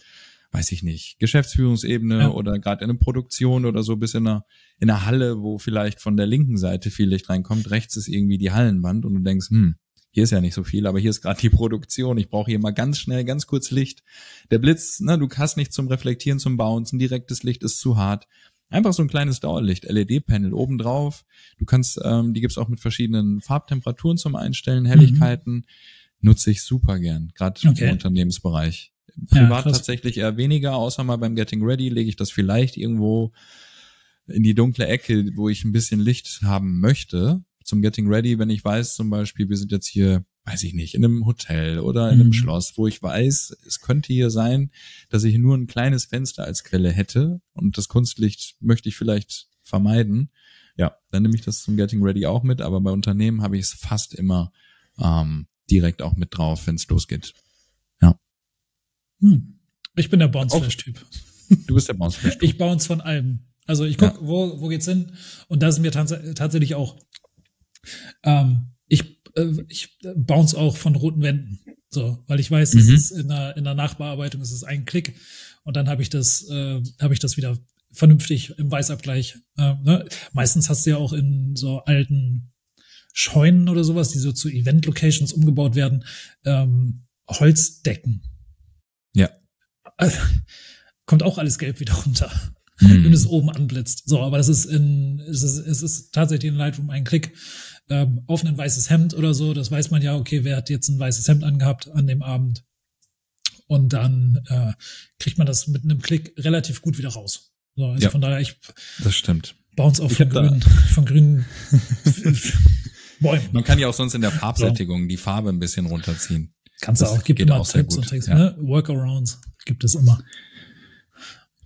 weiß ich nicht, Geschäftsführungsebene Ja. oder gerade in einer Produktion oder so bis in einer, in einer Halle, wo vielleicht von der linken Seite viel Licht reinkommt, rechts ist irgendwie die Hallenwand und du denkst, hm, hier ist ja nicht so viel, aber hier ist gerade die Produktion. Ich brauche hier mal ganz schnell, ganz kurz Licht. Der Blitz, ne, du hast nicht zum Reflektieren, zum Bauen, ein direktes Licht ist zu hart. Einfach so ein kleines Dauerlicht, LED-Panel obendrauf. Du kannst, ähm, die gibt's auch mit verschiedenen Farbtemperaturen zum Einstellen, Helligkeiten. Nutze ich super gern, gerade Okay. im Unternehmensbereich. Ja, Privat krass. tatsächlich eher weniger, außer mal beim Getting Ready lege ich das vielleicht irgendwo in die dunkle Ecke, wo ich ein bisschen Licht haben möchte. Zum Getting Ready, wenn ich weiß zum Beispiel, wir sind jetzt hier, weiß ich nicht, in einem Hotel oder in einem Mhm. Schloss, wo ich weiß, es könnte hier sein, dass ich nur ein kleines Fenster als Quelle hätte und das Kunstlicht möchte ich vielleicht vermeiden. Ja, dann nehme ich das zum Getting Ready auch mit, aber bei Unternehmen habe ich es fast immer ähm, direkt auch mit drauf, wenn es losgeht. Hm. Ich bin der Bounce-Flash-Typ. Du bist der Bounce Flash. Ich bounce von allem. Also ich guck, wo, wo geht's hin? Und da ist mir tats tatsächlich auch, ähm, ich, äh, ich bounce auch von roten Wänden. So, weil ich weiß, es Mhm. ist in der, in der Nachbearbeitung, es ist ein Klick und dann habe ich das, äh, habe ich das wieder vernünftig im Weißabgleich. Äh, ne? Meistens hast du ja auch in so alten Scheunen oder sowas, die so zu Event-Locations umgebaut werden, ähm, Holzdecken. Ja. Also, kommt auch alles gelb wieder runter Mhm. wenn es oben anblitzt. So, aber das ist in, es ist, es ist tatsächlich in Lightroom ein Klick ähm, auf ein weißes Hemd oder so. Das weiß man ja, okay, wer hat jetzt ein weißes Hemd angehabt an dem Abend? Und dann äh, kriegt man das mit einem Klick relativ gut wieder raus. So, also Ja. von daher, ich Das stimmt. bounce Ich von grünen, von grünen [laughs] Bäumen. Man kann ja auch sonst in der Farbsättigung die Farbe ein bisschen runterziehen. Kannst du das auch, gibt immer auch Tipps und Tricks, ja. ne? Workarounds gibt es immer.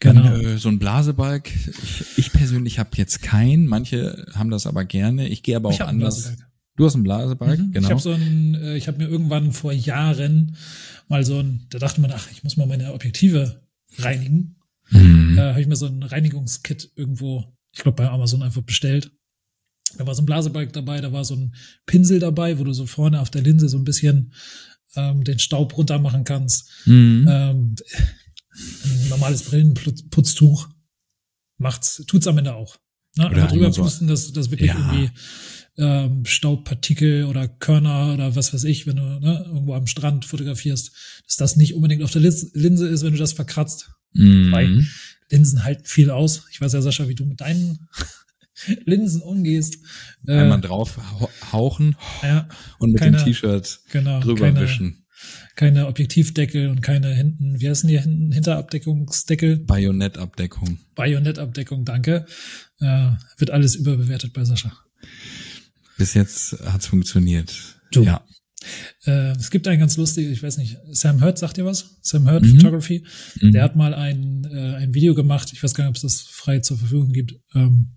Dann, Genau. äh, so ein Blasebalg. Ich, ich persönlich habe jetzt keinen. Manche haben das aber gerne. Ich gehe aber auch Ich einen anders. Du hast einen Blasebalg, Mhm. genau. Ich habe so ein, äh, ich habe mir irgendwann vor Jahren mal so ein, da dachte man, ach, ich muss mal meine Objektive reinigen. Mhm. Äh, habe ich mir so ein Reinigungskit irgendwo, ich glaube bei Amazon einfach bestellt. Da war so ein Blasebalg dabei, da war so ein Pinsel dabei, wo du so vorne auf der Linse so ein bisschen ähm, den Staub runter machen kannst. Mhm. Ähm, ein normales Brillenputztuch macht's, tut's am Ende auch. Ne? Oder drüber so- pusten, dass das wirklich Ja. irgendwie ähm, Staubpartikel oder Körner oder was weiß ich, wenn du ne, irgendwo am Strand fotografierst, dass das nicht unbedingt auf der Linse ist, wenn du das verkratzt. Mhm. Weil Linsen halten viel aus. Ich weiß ja, Sascha, wie du mit deinen [laughs] Linsen umgehst. Äh, Einmal drauf hau- hauchen ja, und mit keine- dem T-Shirt genau. drüber keine, wischen. Keine Objektivdeckel und keine hinten, wie heißen die hinten, Hinterabdeckungsdeckel? Bajonettabdeckung. Bajonettabdeckung, danke. Äh, wird alles überbewertet bei Sascha. Bis jetzt hat's funktioniert. Du. Ja. Äh, es gibt einen ganz lustigen, ich weiß nicht, Sam Hurt sagt dir was? Sam Hurt Mhm. Photography. Mhm. Der hat mal ein, äh, ein Video gemacht, ich weiß gar nicht, ob es das frei zur Verfügung gibt. Ähm,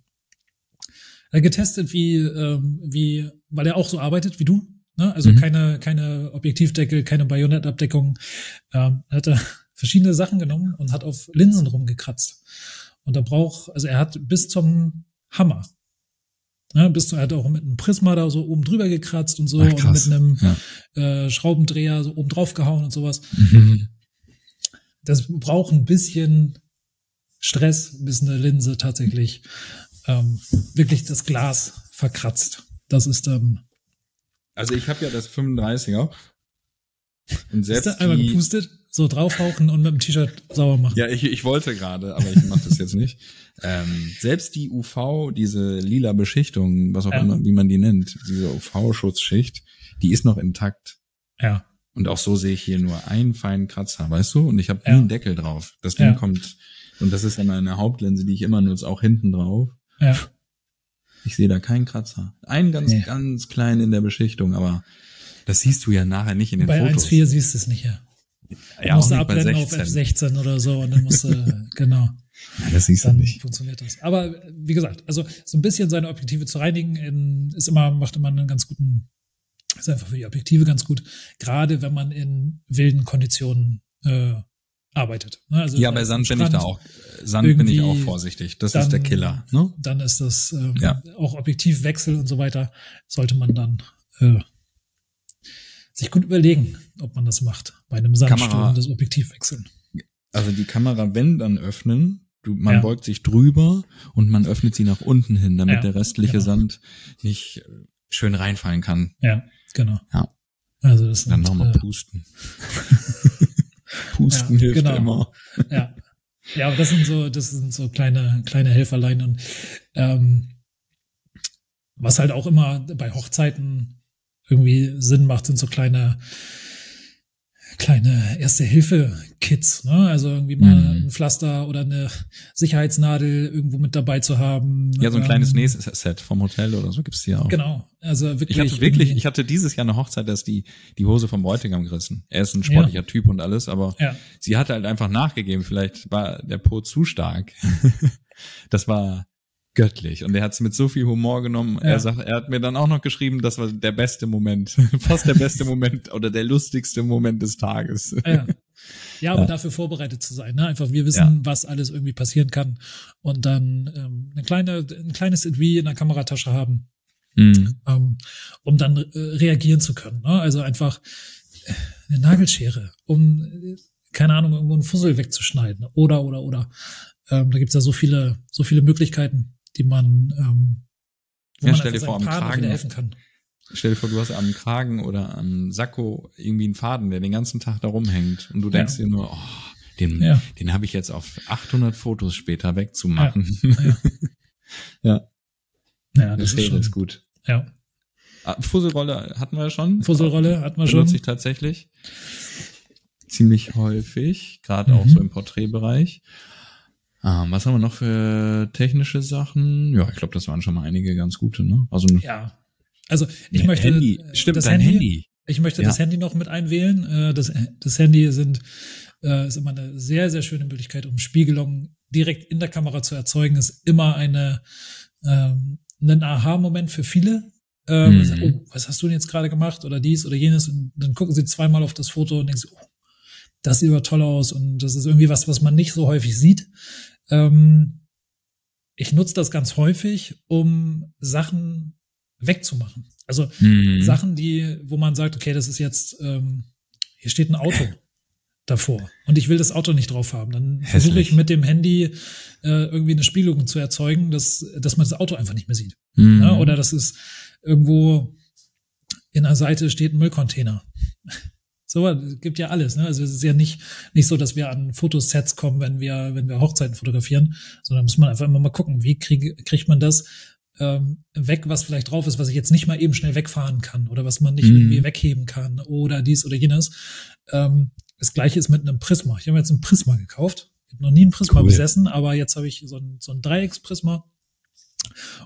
er hat getestet, wie, ähm, wie, weil er auch so arbeitet wie du. Ne? Also Mhm. keine, keine Objektivdeckel, keine Bajonettabdeckung. Ähm, er hat da [laughs] verschiedene Sachen genommen und hat auf Linsen rumgekratzt. Und er braucht, also er hat bis zum Hammer. Ne, bis zu, er hat auch mit einem Prisma da so oben drüber gekratzt und so Ach, und mit einem Ja. äh, Schraubendreher so oben drauf gehauen und sowas. Mhm. Das braucht ein bisschen Stress, bis eine Linse tatsächlich ähm, wirklich das Glas verkratzt. Das ist dann Also ich habe ja das 35er. Und ist selbst da einmal die, gepustet, so draufhauchen und mit dem T-Shirt sauber machen. Ja, ich, ich wollte gerade, aber ich mache das jetzt nicht. Ähm, selbst die UV, diese lila Beschichtung, was auch immer, wie man die nennt, diese UV-Schutzschicht, die ist noch intakt. Ja, Und auch so sehe ich hier nur einen feinen Kratzer, weißt du? Und ich habe nie Ja. einen Deckel drauf. Das Ding Ja. kommt, und das ist dann eine Hauptlinse, die ich immer nutze, auch hinten drauf. ja. Ich sehe da keinen Kratzer. Einen ganz, Nee. ganz kleinen in der Beschichtung, aber das siehst du ja nachher nicht in den Bei Fotos. 1.4 siehst du es nicht, ja. Du ja, musst du nicht bei abblenden auf 16. F16 oder so und dann musst du, [laughs] genau, Ja, das siehst du dann nicht. funktioniert das. Aber wie gesagt, also so ein bisschen seine Objektive zu reinigen, in, ist immer, macht immer einen ganz guten, ist einfach für die Objektive ganz gut, gerade wenn man in wilden Konditionen äh, arbeitet. Ne? Also Ja, bei Sand bin ich Strand, da auch, Sand bin ich auch vorsichtig. Das dann- ist der Killer, ne? Dann ist das ähm, Ja. auch Objektivwechsel und so weiter, sollte man dann äh, sich gut überlegen, ob man das macht. Bei einem Sandsturm das Objektiv wechseln. Also die Kamera, wenn dann öffnen, du, man Ja. beugt sich drüber und man öffnet sie nach unten hin, damit Ja, der restliche genau. Sand nicht äh, schön reinfallen kann. Ja, genau. Ja. Also das Dann nochmal äh, pusten. [laughs] pusten Ja, hilft genau. immer. ja. Ja, aber das sind so, das sind so kleine, kleine Helferlein und ähm, was halt auch immer bei Hochzeiten irgendwie Sinn macht, sind so kleine, kleine Erste-Hilfe-Kits, ne? Also irgendwie mal Mhm. ein Pflaster oder eine Sicherheitsnadel irgendwo mit dabei zu haben. Ja, so ein kleines Ähm, Nähset vom Hotel oder so gibt's hier auch. Genau. Also wirklich. Ich hatte wirklich, ich hatte dieses Jahr eine Hochzeit, da ist die, die Hose vom Bräutigam gerissen. Er ist ein sportlicher Typ und alles, aber Ja. sie hatte halt einfach nachgegeben. Vielleicht war der Po zu stark. [laughs] das war göttlich. Und er hat es mit so viel Humor genommen. Ja. Er sagt, er hat mir dann auch noch geschrieben, das war der beste Moment. [laughs] Fast der beste Moment oder der lustigste Moment des Tages. Ja, [laughs] ja aber Ja. dafür vorbereitet zu sein. Ne? Einfach, wir wissen, Ja. was alles irgendwie passieren kann. Und dann ähm, eine kleine, ein kleines Etui in der Kameratasche haben, Mhm. ähm, um dann äh, reagieren zu können. Ne? Also einfach äh, eine Nagelschere, um, keine Ahnung, irgendwo einen Fussel wegzuschneiden. Oder, oder, oder. Ähm, da gibt's ja so viele, so viele Möglichkeiten, die man, ähm, wo Ja, man stell dir vor, am Kragen helfen kann. Stell dir vor, du hast am Kragen oder am Sakko irgendwie einen Faden, der den ganzen Tag da rumhängt. Und du denkst dir nur, oh, den, Ja. den habe ich jetzt auf 800 Fotos später wegzumachen. Ja. Ja, [laughs] Ja, das das ist schon, gut. ja. Ah, Fusselrolle hatten wir ja schon. Fusselrolle hat man schon. Benutze ich tatsächlich. Ziemlich häufig, gerade Mhm. auch so im Porträtbereich. Ähm, was haben wir noch für technische Sachen? Ja, ich glaube, das waren schon mal einige ganz gute, ne? Also Ja. Also ich möchte Handy. äh, Stimmt, das dein Handy, Handy. Ich möchte Ja. das Handy noch mit einwählen. Äh, Das, das Handy sind, äh, ist immer eine sehr, sehr schöne Möglichkeit, um Spiegelung direkt in der Kamera zu erzeugen. Ist immer eine, ähm, ein Aha-Moment für viele. Ähm, Mhm. oh, was hast du denn jetzt gerade gemacht oder dies oder jenes? Und dann gucken sie zweimal auf das Foto und denken so, oh, das sieht aber toll aus und das ist irgendwie was, was man nicht so häufig sieht. Ähm, ich nutze das ganz häufig, um Sachen wegzumachen. Also Mhm. Sachen, die, wo man sagt, okay, das ist jetzt, ähm, hier steht ein Auto [laughs] davor und ich will das Auto nicht drauf haben. Dann versuche ich mit dem Handy äh, irgendwie eine Spiegelung zu erzeugen, dass, dass man das Auto einfach nicht mehr sieht. Mhm. Ne? Oder dass es irgendwo in der Seite steht ein Müllcontainer. So, es gibt ja alles, ne? Also es ist ja nicht, nicht so, dass wir an Fotosets kommen, wenn wir, wenn wir Hochzeiten fotografieren, sondern muss man einfach immer mal gucken, wie kriege, kriegt man das ähm, weg, was vielleicht drauf ist, was ich jetzt nicht mal eben schnell wegfahren kann oder was man nicht Mhm. irgendwie wegheben kann oder dies oder jenes. Ähm, das gleiche ist mit einem Prisma. Ich habe jetzt ein Prisma gekauft. Ich habe noch nie ein Prisma Cool. besessen, aber jetzt habe ich so ein, so ein Dreiecksprisma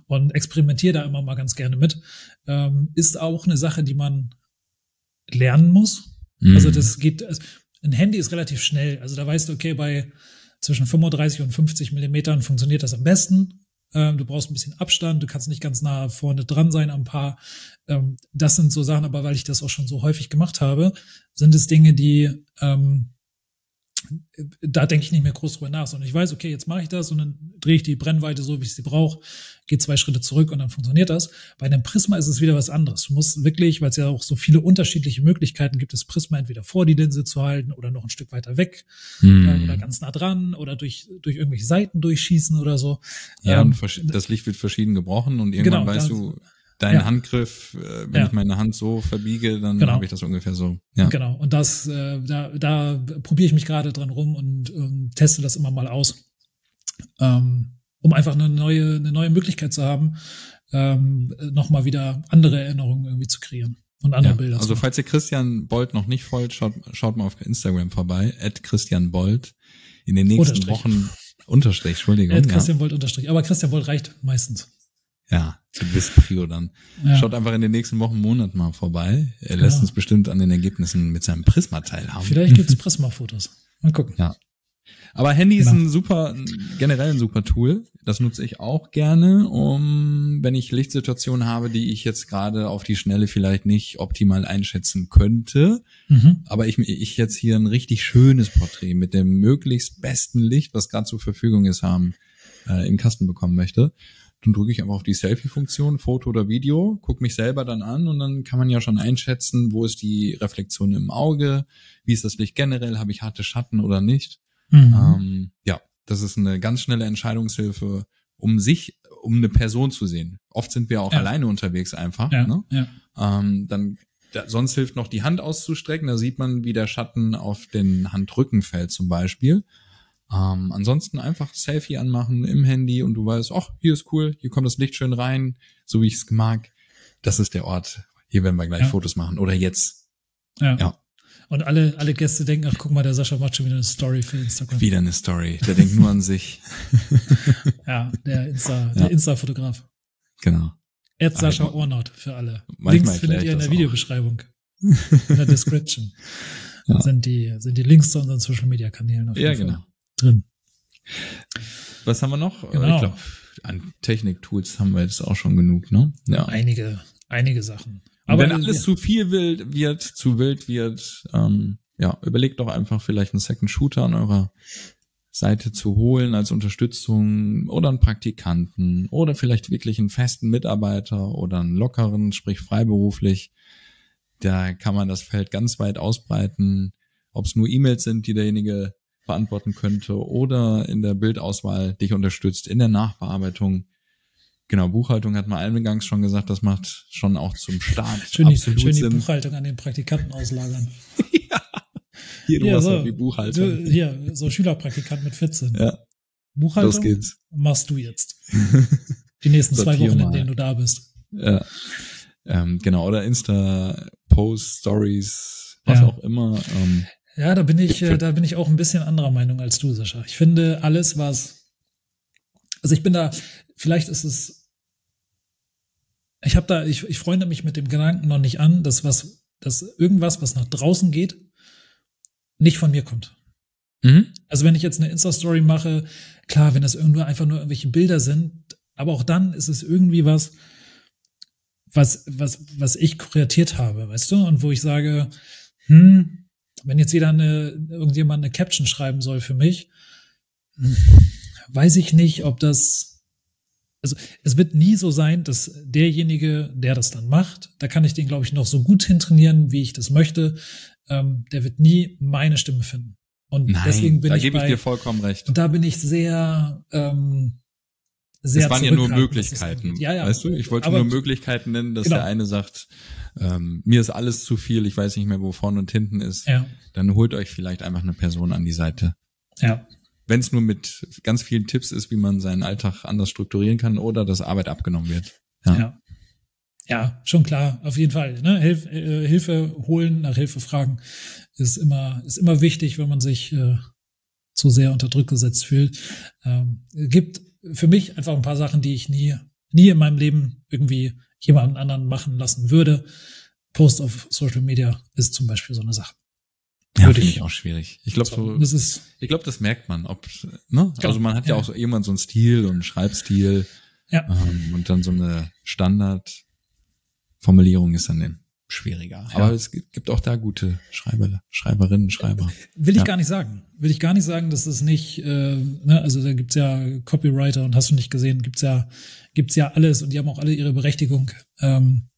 und experimentiere da immer mal ganz gerne mit. Ähm, ist auch eine Sache, die man lernen muss. Mhm. Also das geht, also ein Handy ist relativ schnell. Also da weißt du, okay, bei zwischen 35 und 50 Millimetern funktioniert das am besten. Ähm, du brauchst ein bisschen Abstand, du kannst nicht ganz nah vorne dran sein am Paar. Ähm, das sind so Sachen, aber weil ich das auch schon so häufig gemacht habe, sind es Dinge, die ähm, da denke ich nicht mehr groß drüber nach, sondern ich weiß, okay, jetzt mache ich das und dann drehe ich die Brennweite so, wie ich sie brauche, gehe zwei Schritte zurück und dann funktioniert das. Bei einem Prisma ist es wieder was anderes. Du musst wirklich, weil es ja auch so viele unterschiedliche Möglichkeiten gibt, das Prisma entweder vor die Linse zu halten oder noch ein Stück weiter weg Hm. oder ganz nah dran oder durch, durch irgendwelche Seiten durchschießen oder so. Ja, Ähm, das Licht wird verschieden gebrochen und irgendwann Genau, weißt du, dein ja. Handgriff, äh, wenn Ja. ich meine Hand so verbiege, dann Genau. habe ich das ungefähr so. Ja. Genau. Und das, äh, da, da probiere ich mich gerade dran rum und ähm, teste das immer mal aus. Ähm, um einfach eine neue, eine neue Möglichkeit zu haben, ähm, nochmal wieder andere Erinnerungen irgendwie zu kreieren und andere Ja. Bilder Also falls ihr Christian Bold noch nicht folgt, schaut, schaut mal auf Instagram vorbei, at Christian Bold. In den nächsten. Wochen, Unterstrich, Entschuldigung. Ja. Christian Volt unterstrich. Aber Christian Volt reicht meistens. Ja, zu Wisprio dann. Ja. Schaut einfach in den nächsten Wochen, Monaten mal vorbei. Er lässt Genau. uns bestimmt an den Ergebnissen mit seinem Prisma teilhaben. Vielleicht gibt's Prisma-Fotos. Mal gucken. Ja. Aber Handy ist Genau. ein super, generell ein super Tool. Das nutze ich auch gerne, um, wenn ich Lichtsituationen habe, die ich jetzt gerade auf die Schnelle vielleicht nicht optimal einschätzen könnte, Mhm. aber ich, ich jetzt hier ein richtig schönes Porträt mit dem möglichst besten Licht, was gerade zur Verfügung ist, haben, äh, im Kasten bekommen möchte, dann drücke ich einfach auf die Selfie-Funktion, Foto oder Video, gucke mich selber dann an und dann kann man ja schon einschätzen, wo ist die Reflexion im Auge, wie ist das Licht generell, habe ich harte Schatten oder nicht. Mhm. Ähm, ja, das ist eine ganz schnelle Entscheidungshilfe, um sich, um eine Person zu sehen. Oft sind wir auch Ja. alleine unterwegs einfach. ja, Ne? ja. Ähm, dann da, sonst hilft noch die Hand auszustrecken. Da sieht man, wie der Schatten auf den Handrücken fällt zum Beispiel. Ähm, ansonsten einfach Selfie anmachen im Handy und du weißt, ach, hier ist cool, hier kommt das Licht schön rein, so wie ich es mag. Das ist der Ort. Hier werden wir gleich Ja. Fotos machen. Oder jetzt. ja. Ja. Und alle, alle Gäste denken, ach guck mal, der Sascha macht schon wieder eine Story für Instagram. Wieder eine Story. Der denkt nur an sich. [laughs] Ja, der Insta, [laughs] Ja. der Insta-Fotograf. Genau. Ed Sascha man- Ornott für alle. Links findet ihr in der. Videobeschreibung. [laughs] In der Description. Ja. Sind die, sind die Links zu unseren Social Media Kanälen auf Ja, jeden Fall genau. Drin. Was haben wir noch? Genau. Ich glaube, an Technik-Tools haben wir jetzt auch schon genug, ne? Ja. Einige, einige Sachen. Aber wenn alles ja, zu viel wild wird, zu wild wird, ähm, ja, überlegt doch einfach vielleicht einen Second Shooter an eurer Seite zu holen als Unterstützung oder einen Praktikanten oder vielleicht wirklich einen festen Mitarbeiter oder einen lockeren, sprich freiberuflich. Da kann man das Feld ganz weit ausbreiten, ob es nur E-Mails sind, die derjenige beantworten könnte oder in der Bildauswahl dich unterstützt, in der Nachbearbeitung. Genau, Buchhaltung hat man eingangs schon gesagt, das macht schon auch zum Start schön, die, schön die. Buchhaltung an den Praktikanten auslagern. [laughs] Hier, du Ja, hast so. die Buchhaltung. Du, hier, so Schülerpraktikant mit 14. Ja, Buchhaltung los geht's. machst du jetzt. [laughs] Die nächsten zwei Wochen, in denen du da bist. Ja. Ähm, genau, oder Insta-Post, Stories, was Ja. auch immer. Ähm, Ja, da bin ich, äh, da bin ich auch ein bisschen anderer Meinung als du, Sascha. Ich finde alles, was, also ich bin da, vielleicht ist es, ich habe da, ich, ich freunde mich mit dem Gedanken noch nicht an, dass was, dass irgendwas, was nach draußen geht, nicht von mir kommt. mhm. Also wenn ich jetzt eine Insta-Story mache, klar, wenn das irgendwo einfach nur irgendwelche Bilder sind, aber auch dann ist es irgendwie was, was, was, was ich kreatiert habe, weißt du? Und wo ich sage, hm, wenn jetzt jeder eine, irgendjemand eine Caption schreiben soll für mich, hm, weiß ich nicht, ob das, also es wird nie so sein, dass derjenige, der das dann macht, da kann ich den, glaube ich, noch so gut hintrainieren, wie ich das möchte, ähm, der wird nie meine Stimme finden. Und Nein, deswegen bin da ich gebe ich bei, dir vollkommen recht. und da bin ich sehr, ähm, sehr Es waren ja nur Möglichkeiten. angeht. Ja, ja. Weißt du, ich wollte Aber- nur Möglichkeiten nennen, dass Genau. der eine sagt, ähm, mir ist alles zu viel, ich weiß nicht mehr, wo vorne und hinten ist. Ja, Dann holt euch vielleicht einfach eine Person an die Seite. ja, Wenn es nur mit ganz vielen Tipps ist, wie man seinen Alltag anders strukturieren kann oder dass Arbeit abgenommen wird. ja. Ja. ja. schon klar, auf jeden Fall. Ne? Hilf, äh, Hilfe holen, nach Hilfe fragen ist immer, ist immer wichtig, wenn man sich äh, zu sehr unter Druck gesetzt fühlt. Ähm, gibt für mich einfach ein paar Sachen, die ich nie, nie in meinem Leben irgendwie jemanden anderen machen lassen würde. Post auf Social Media ist zum Beispiel so eine Sache. Ja, Würde finde ich- auch schwierig. Ich glaube, so, Das ist, ich glaube, das merkt man, ob, ne? Genau. Also man hat ja, Ja. auch so irgendwann so einen Stil und einen Schreibstil ja, ähm, und dann so eine Standardformulierung ist dann schwieriger. Aber es gibt gibt auch da gute Schreiber, Schreiberinnen, Schreiber. will ich Ja. gar nicht sagen. Will ich gar nicht sagen, dass es nicht, äh, ne, also da gibt's ja Copywriter und hast du nicht gesehen, gibt's ja, gibt's ja alles und die haben auch alle ihre Berechtigung. Ähm,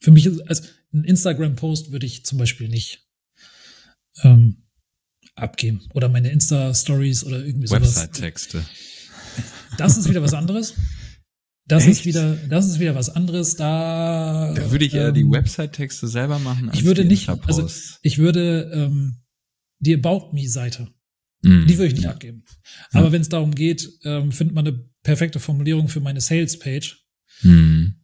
für mich ist, also ein Instagram-Post würde ich zum Beispiel nicht ähm, abgeben. Oder meine Insta-Stories oder irgendwie sowas. Website-Texte. Das ist wieder was anderes. Das Echt? ist wieder, das ist wieder was anderes. Da, Da würde ich eher die ähm, Website-Texte selber machen. Ich würde die nicht, also ich würde ähm, die About Me-Seite, Mhm. die würde ich nicht Ja. abgeben. Ja. Aber wenn es darum geht, ähm, findet man eine perfekte Formulierung für meine Sales-Page, Mhm.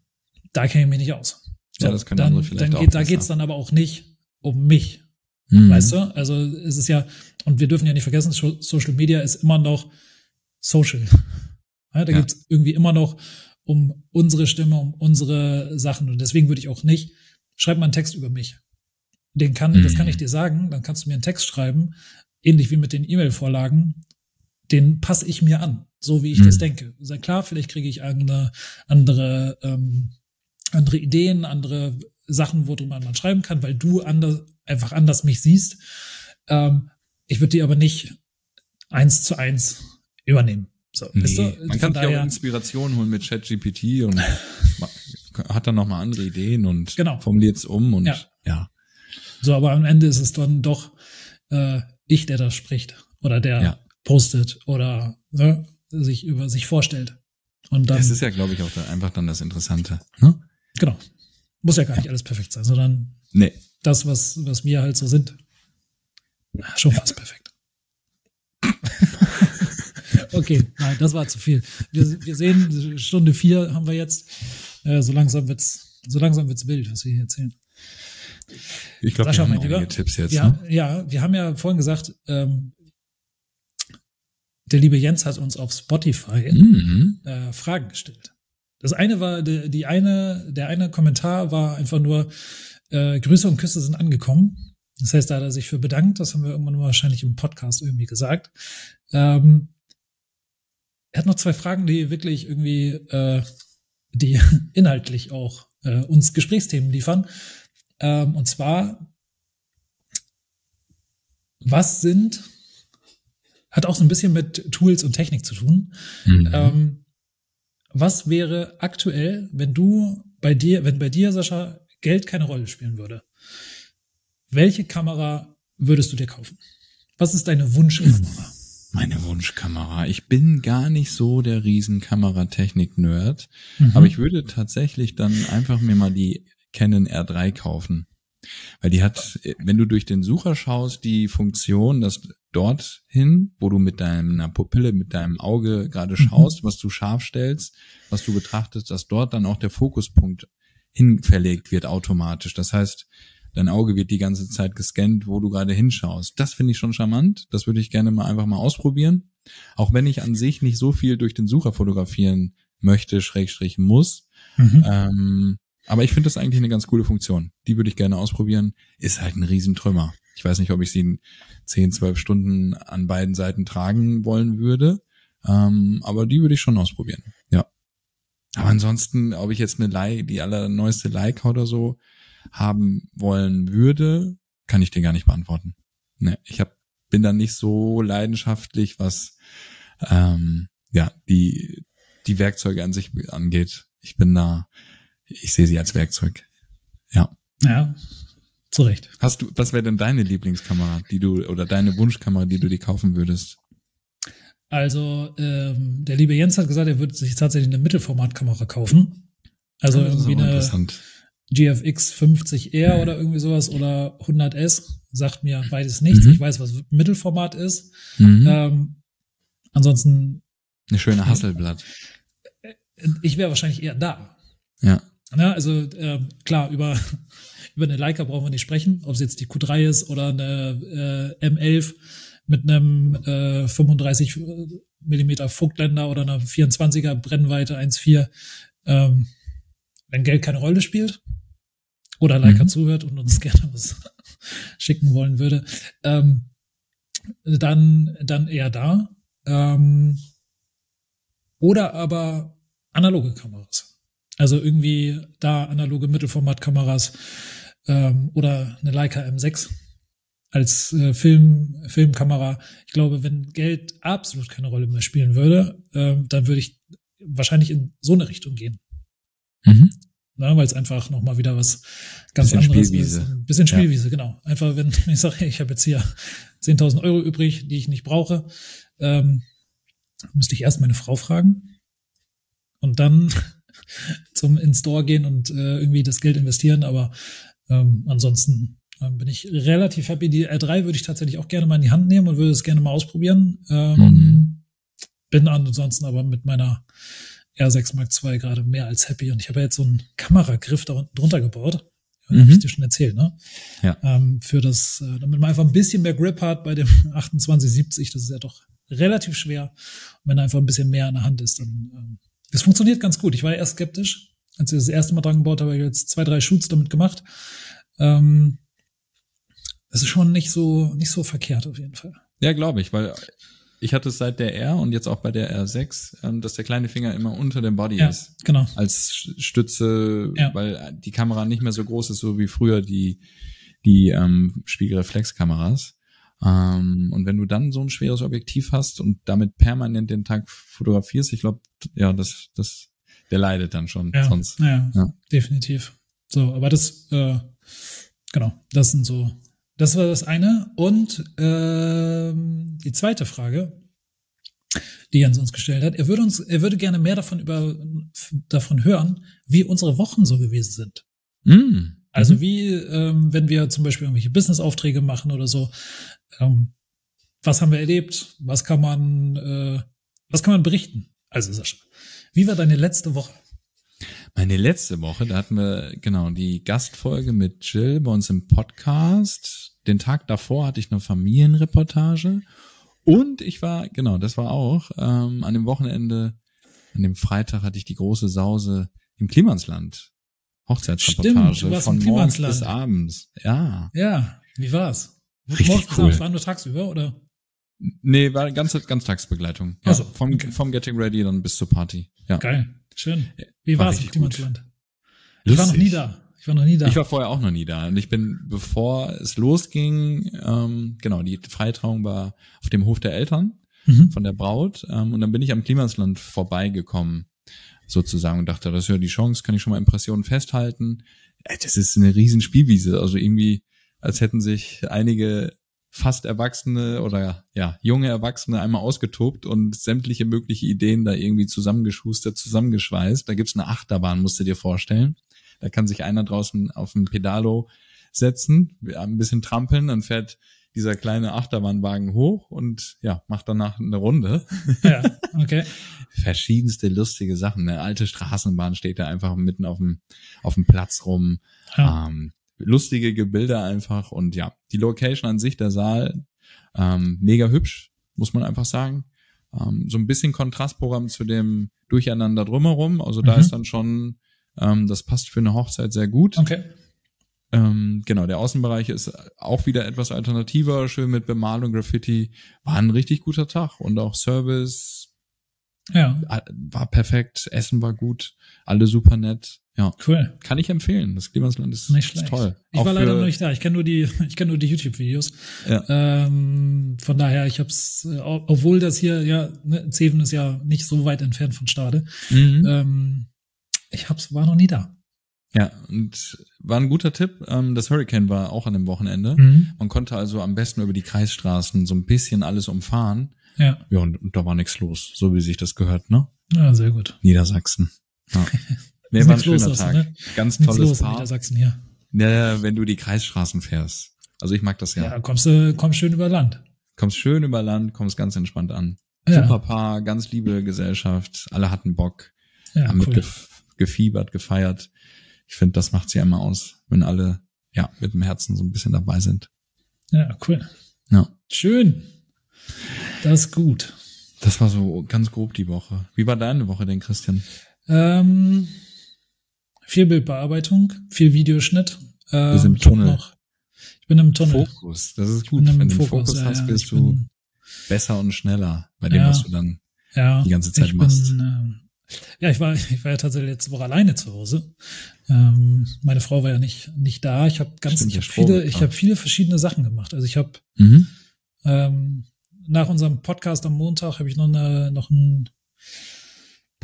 da kenne ich mich nicht aus. Ja, das können dann, andere vielleicht dann auch geht, Da besser. geht es dann aber auch nicht um mich, Mhm. weißt du? Also es ist ja, und wir dürfen ja nicht vergessen, Social Media ist immer noch Social. Ja, da Ja. geht's irgendwie immer noch um unsere Stimme, um unsere Sachen. Und deswegen würde ich auch nicht, schreib mal einen Text über mich. Den kann, das Mhm. kann ich dir sagen, dann kannst du mir einen Text schreiben, ähnlich wie mit den E-Mail-Vorlagen. Den passe ich mir an, so wie ich Mhm. das denke. Ja klar, vielleicht kriege ich andere, andere, ähm, andere Ideen, andere Sachen, worüber man schreiben kann, weil du anders, einfach anders mich siehst. Ähm, ich würde die aber nicht eins zu eins übernehmen. So, Nee, weißt du? man kann sich auch Inspiration holen mit ChatGPT und [laughs] hat dann nochmal andere Ideen und Genau. formuliert es um und Ja. ja. So, aber am Ende ist es dann doch äh, ich, der da spricht oder der Ja. postet oder ne, sich über sich vorstellt. Und dann, Das ist ja, glaube ich, auch da einfach dann das Interessante. Ne? genau, muss ja gar nicht alles perfekt sein, sondern Nee. das, was, was wir halt so sind, schon fast perfekt. [laughs] okay, nein, das war zu viel. Wir, wir sehen, Stunde vier haben wir jetzt. Äh, so langsam wird's, so langsam wird's wild, was wir hier erzählen. Ich glaube, wir haben einige Tipps jetzt. Ja, Ne? ja, wir haben ja vorhin gesagt, ähm, der liebe Jens hat uns auf Spotify Mhm. äh, Fragen gestellt. Das eine war, die, die eine, der eine Kommentar war einfach nur, äh, Grüße und Küsse sind angekommen. Das heißt, da hat er sich für bedankt. Das haben wir irgendwann wahrscheinlich im Podcast irgendwie gesagt. Ähm, er hat noch zwei Fragen, die wirklich irgendwie, äh, die [laughs] inhaltlich auch äh, uns Gesprächsthemen liefern. Ähm, und zwar, was sind, hat auch so ein bisschen mit Tools und Technik zu tun. Mhm. Ähm, was wäre aktuell, wenn du bei dir, wenn bei dir, Sascha, Geld keine Rolle spielen würde? Welche Kamera würdest du dir kaufen? Was ist deine Wunschkamera? Meine Wunschkamera. Ich bin gar nicht so der riesen Kameratechnik-Nerd, Mhm. aber ich würde tatsächlich dann einfach mir mal die Canon R3 kaufen. Weil die hat, wenn du durch den Sucher schaust, die Funktion, dass dorthin, wo du mit deiner Pupille, mit deinem Auge gerade schaust, was du scharf stellst, was du betrachtest, dass dort dann auch der Fokuspunkt hin verlegt wird automatisch. Das heißt, dein Auge wird die ganze Zeit gescannt, wo du gerade hinschaust. Das finde ich schon charmant. Das würde ich gerne mal einfach mal ausprobieren. Auch wenn ich an sich nicht so viel durch den Sucher fotografieren möchte, Schrägstrich muss. Mhm. Ähm, aber ich finde das eigentlich eine ganz coole Funktion. Die würde ich gerne ausprobieren. Ist halt ein Riesentrümmer. Ich weiß nicht, ob ich sie in 10, 12 Stunden an beiden Seiten tragen wollen würde. Ähm, aber die würde ich schon ausprobieren. Ja. Aber ansonsten, ob ich jetzt eine Leica, die allerneueste Leica oder so haben wollen würde, kann ich dir gar nicht beantworten. Ne, ich hab, bin da nicht so leidenschaftlich, was ähm, ja die die Werkzeuge an sich angeht. Ich bin da, ich sehe sie als Werkzeug. Ja. Ja, zu Recht. Hast du, was wäre denn deine Lieblingskamera, die du oder deine Wunschkamera, die du dir kaufen würdest? Also, ähm, der liebe Jens hat gesagt, er würde sich tatsächlich eine Mittelformatkamera kaufen. Also Das ist irgendwie auch eine interessant. GFX 50R oder irgendwie sowas oder 100S. Sagt mir beides nichts. Mhm. Ich weiß, was Mittelformat ist. Mhm. Ähm, ansonsten, Eine schöne Hasselblatt. ich wäre wahrscheinlich eher da. Ja. Ja, also ähm, klar, über, [laughs] über eine Leica brauchen wir nicht sprechen, ob es jetzt die Q3 ist oder eine äh, M11 mit einem äh, 35 Millimeter Vogtländer oder einer 24er Brennweite 1.4. Ähm, wenn Geld keine Rolle spielt oder Leica mhm. zuhört und uns [laughs] gerne was schicken wollen würde, ähm, dann, dann eher da. Ähm, oder aber analoge Kameras. Also irgendwie da analoge Mittelformatkameras ähm, oder eine Leica M6 als äh, Film, Filmkamera. Ich glaube, wenn Geld absolut keine Rolle mehr spielen würde, ähm, dann würde ich wahrscheinlich in so eine Richtung gehen. Mhm. Weil es einfach nochmal wieder was ganz bisschen anderes Spielwiese. ist. Ein bisschen Spielwiese, ja. genau. Einfach, wenn [laughs] ich sage, hey, ich habe jetzt hier 10.000 Euro übrig, die ich nicht brauche, ähm, müsste ich erst meine Frau fragen und dann [laughs] zum In-Store gehen und äh, irgendwie das Geld investieren. Aber ähm, ansonsten ähm, bin ich relativ happy. Die R3 würde ich tatsächlich auch gerne mal in die Hand nehmen und würde es gerne mal ausprobieren. Ähm, mhm. Bin ansonsten aber mit meiner R6 Mark II gerade mehr als happy. Und ich habe ja jetzt so einen Kameragriff da unten drunter gebaut. Mhm. Habe ich dir schon erzählt, ne? Ja. Ähm, für das, äh, damit man einfach ein bisschen mehr Grip hat bei dem [laughs] 2870, das ist ja doch relativ schwer. Und wenn einfach ein bisschen mehr an der Hand ist, dann ähm, das funktioniert ganz gut. Ich war ja erst skeptisch, als ich das erste Mal dran gebaut habe, habe ich jetzt zwei, drei Shoots damit gemacht. Ähm, das ist schon nicht so, nicht so verkehrt auf jeden Fall. Ja, glaube ich, weil ich hatte es seit der R und jetzt auch bei der R6, ähm, dass der kleine Finger immer unter dem Body ja, ist. Genau. Als Stütze, ja. weil die Kamera nicht mehr so groß ist, so wie früher die, die ähm, Spiegelreflexkameras. Ähm, und wenn du dann so ein schweres Objektiv hast und damit permanent den Tag fotografierst, ich glaube, ja, das, das, der leidet dann schon ja, sonst. Ja, ja, definitiv. So, aber das, äh, genau, das sind so das war das eine. Und ähm, die zweite Frage, die Jens uns gestellt hat, er würde uns, er würde gerne mehr davon über davon hören, wie unsere Wochen so gewesen sind. Mm. Also mhm. wie, ähm, wenn wir zum Beispiel irgendwelche Business-Aufträge machen oder so, ähm, was haben wir erlebt? Was kann man, äh, was kann man berichten? Also Sascha, wie war deine letzte Woche? Meine letzte Woche, da hatten wir genau die Gastfolge mit Jill bei uns im Podcast. Den Tag davor hatte ich eine Familienreportage und ich war, genau, das war auch, ähm, an dem Wochenende, an dem Freitag hatte ich die große Sause im Klimansland. Hochzeitsreportage Stimmt, von morgens bis abends. Ja. Ja, wie war's? Richtig morgens cool. War nur tagsüber oder? Nee, war ganz, ganz Tagsbegleitung. Ja, also, vom, okay. vom Getting Ready dann bis zur Party. Ja. Geil. Schön. Wie war es im Klimansland? Ich war noch nie da. Ich war noch nie da. Ich war vorher auch noch nie da. Und ich bin, bevor es losging, ähm, genau, die Freitrauung war auf dem Hof der Eltern mhm. von der Braut. Ähm, und dann bin ich am Klimansland vorbeigekommen, sozusagen, und dachte, das ist ja die Chance, kann ich schon mal Impressionen festhalten. Das ist eine riesen Spielwiese. Also irgendwie, als hätten sich einige fast Erwachsene oder ja, junge Erwachsene einmal ausgetobt und sämtliche mögliche Ideen da irgendwie zusammengeschustert, zusammengeschweißt. Da gibt's eine Achterbahn, musst du dir vorstellen. Da kann sich einer draußen auf ein Pedalo setzen, ein bisschen trampeln, dann fährt dieser kleine Achterbahnwagen hoch und ja, macht danach eine Runde. Ja, [laughs] okay. Verschiedenste lustige Sachen. Eine alte Straßenbahn steht da einfach mitten auf dem, auf dem Platz rum. Ja. Ähm, lustige Gebilde einfach und ja, die Location an sich, der Saal, ähm, mega hübsch, muss man einfach sagen. Ähm, so ein bisschen Kontrastprogramm zu dem Durcheinander drumherum. Also da mhm. ist dann schon, ähm, das passt für eine Hochzeit sehr gut. Okay. Ähm, genau, der Außenbereich ist auch wieder etwas alternativer, schön mit Bemalung, Graffiti. War ein richtig guter Tag und auch Service ja. war perfekt, Essen war gut, alle super nett. Ja. Cool. Kann ich empfehlen. Das Klimasland ist, nicht ist toll. Ich Auch war leider noch nicht da. Ich kenne nur die, [laughs] ich kenne nur die YouTube-Videos. Ja. Ähm, von daher, ich habe es, äh, obwohl das hier ja, ne, Zeven ist ja nicht so weit entfernt von Stade. Mhm. Ähm, ich hab's, war noch nie da. Ja, und war ein guter Tipp. Ähm, das Hurricane war auch an dem Wochenende. Mhm. Man konnte also am besten über die Kreisstraßen so ein bisschen alles umfahren. Ja. Ja, und, und da war nichts los, so wie sich das gehört, ne? Ja, sehr gut. Niedersachsen. Ja. [laughs] Nee, war ein schöner Tag. Ne? Ganz nichts tolles los Paar. In Niedersachsen hier. Ja, wenn du die Kreisstraßen fährst. Also ich mag das ja. Ja, kommst du, kommst schön über Land. Kommst schön über Land, kommst ganz entspannt an. Ja. Super Paar, ganz liebe Gesellschaft. Alle hatten Bock. Ja, haben cool. gefiebert, gefeiert. Ich finde, das macht sie ja immer aus, wenn alle, ja, mit dem Herzen so ein bisschen dabei sind. Ja, cool. Ja. Schön. Das ist gut. Das war so ganz grob die Woche. Wie war deine Woche denn, Christian? Ähm, viel Bildbearbeitung, viel Videoschnitt. Ähm, bist im ich hab Tunnel. Noch, ich bin im Tunnel. Fokus, das ist gut. im Wenn du einen Fokus, Fokus ja, hast, ja. bist du bin- besser und schneller bei dem, Ja. was du dann ja, die ganze Zeit machst. Bin, ähm, ja, ich war, ich war ja tatsächlich letzte Woche alleine zu Hause. Ähm, meine Frau war ja nicht, nicht da. Ich habe ganz, Stimmt, ich habe viele, ich habe viele verschiedene Sachen gemacht. Also ich habe Mhm. ähm, nach unserem Podcast am Montag habe ich noch eine, noch ein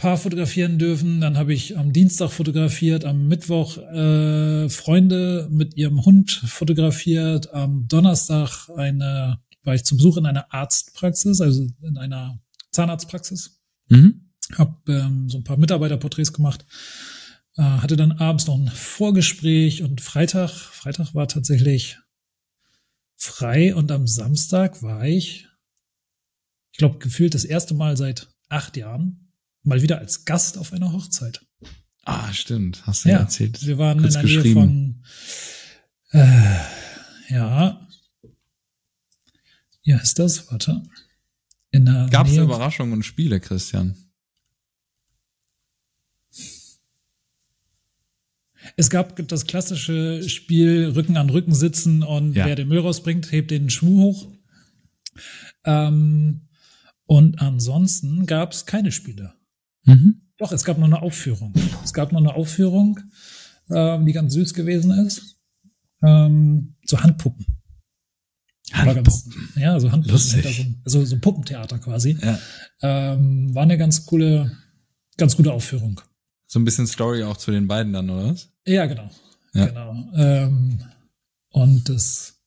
paar fotografieren dürfen. Dann habe ich am Dienstag fotografiert, am Mittwoch äh, Freunde mit ihrem Hund fotografiert. Am Donnerstag eine, war ich zum Besuch in einer Arztpraxis, also in einer Zahnarztpraxis. Mhm. Hab ähm, so ein paar Mitarbeiterporträts gemacht. Äh, hatte dann abends noch ein Vorgespräch und Freitag, Freitag war tatsächlich frei und am Samstag war ich, ich glaube, gefühlt das erste Mal seit acht Jahren mal wieder als Gast auf einer Hochzeit. Ah, stimmt. Hast du ja, erzählt. wir waren Kurz in der Nähe von, äh, ja, ja, ist das? Warte. In der Gab es Nähe, Überraschungen und Spiele, Christian? Es gab das klassische Spiel Rücken an Rücken sitzen und Ja. wer den Müll rausbringt, hebt den Schmuh hoch. Ähm, und ansonsten gab es keine Spiele. Mhm. Doch, es gab noch eine Aufführung. Es gab noch eine Aufführung, ähm, die ganz süß gewesen ist. Ähm, so Handpuppen. War ganz, ja, so Handpuppen. Lustig. So, also so Puppentheater quasi. Ja. Ähm, war eine ganz coole, ganz gute Aufführung. So ein bisschen Story auch zu den beiden dann, oder was? Ja, genau. Ja. genau. Ähm, und das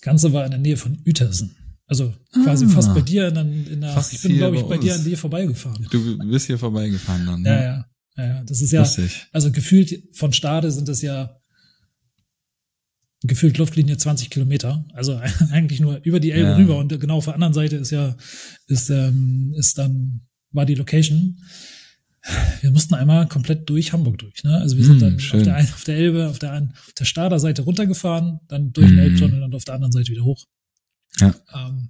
Ganze war in der Nähe von Uetersen. Also quasi Ah. fast bei dir in, der- in der, Fast ich bin, glaube ich, bei bei dir uns. an dir vorbeigefahren. Du bist hier vorbeigefahren dann. Ja, ne? ja. ja, ja. Das ist ja, Lustig. also gefühlt von Stade sind es ja gefühlt Luftlinie 20 Kilometer. Also [laughs] eigentlich nur über die Elbe Ja. rüber und genau auf der anderen Seite ist ja, ist, ähm, ist dann, war die Location. Wir mussten einmal komplett durch Hamburg durch, ne? Also wir sind Mm, dann auf der, einen, auf der Elbe, auf der, einen, auf der Stader Seite runtergefahren, dann durch den Mm. Elbtunnel und auf der anderen Seite wieder hoch. Ja. Ähm,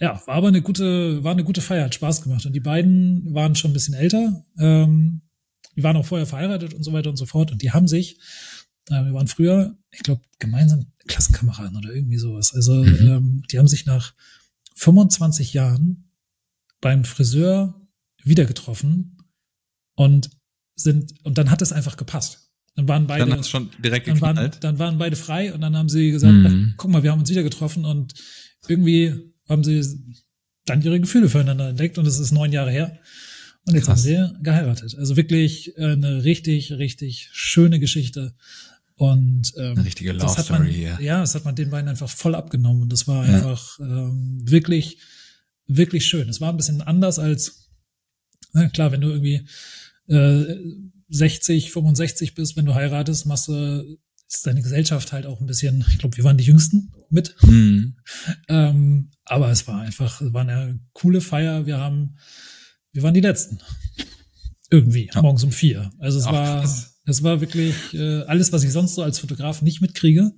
ja, war aber eine gute, war eine gute Feier, hat Spaß gemacht. Und die beiden waren schon ein bisschen älter. Ähm, die waren auch vorher verheiratet und so weiter und so fort. Und die haben sich, äh, wir waren früher, ich glaube, gemeinsam Klassenkameraden oder irgendwie sowas. Also Mhm. ähm, die haben sich nach 25 Jahren beim Friseur wieder getroffen und sind, und dann hat es einfach gepasst. Dann waren beide, Dann dann waren, dann waren beide frei und dann haben sie gesagt, Mhm. ach, guck mal, wir haben uns wieder getroffen und irgendwie haben sie dann ihre Gefühle füreinander entdeckt und es ist neun Jahre her. Und jetzt Krass. haben sie geheiratet. Also wirklich äh, eine richtig, richtig schöne Geschichte. Und ähm, Eine richtige Love das hat man, Story hier. Ja, das hat man den beiden einfach voll abgenommen. Und das war Ja. einfach ähm, wirklich, wirklich schön. Es war ein bisschen anders als, na klar, wenn du irgendwie äh, 60, 65 bist, wenn du heiratest, machst du, ist deine Gesellschaft halt auch ein bisschen, ich glaube, wir waren die Jüngsten mit. Mhm. [laughs] Ähm, aber es war einfach, es war eine coole Feier. Wir haben, wir waren die Letzten. Irgendwie, Ja. morgens um vier. Also es Ach, war, krass. es war wirklich äh, alles, was ich sonst so als Fotograf nicht mitkriege.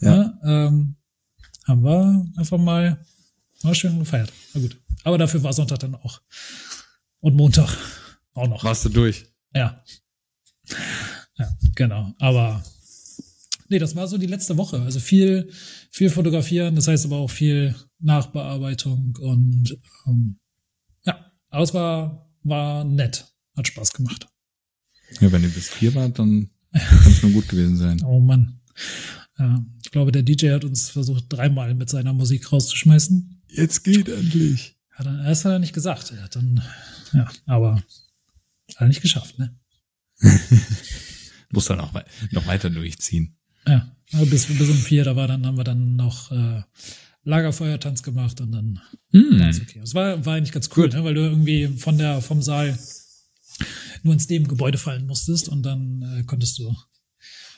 Ja. Ja. ähm, haben wir einfach mal, mal schön gefeiert. Na gut. Aber dafür war Sonntag dann auch. Und Montag auch noch. Warst du durch? Ja. Ja, genau. Aber nee, das war so die letzte Woche. Also viel, viel fotografieren, das heißt aber auch viel Nachbearbeitung und ähm, ja, aber es war, war nett. Hat Spaß gemacht. Ja, wenn ihr bis vier wart, dann kann es nur gut gewesen sein. Oh Mann. Ja, ich glaube, der DJ hat uns versucht, dreimal mit seiner Musik rauszuschmeißen. Jetzt geht endlich. Hat er, das hat er nicht gesagt. Er hat dann, ja, aber hat er nicht geschafft, ne? [laughs] Muss dann auch noch weiter durchziehen. Ja, aber bis, bis um vier, da war dann, haben wir dann noch äh, Lagerfeuertanz gemacht und dann war es okay. Es war, war eigentlich ganz cool, ne, weil du irgendwie von der, vom Saal nur ins Nebengebäude fallen musstest und dann äh, konntest du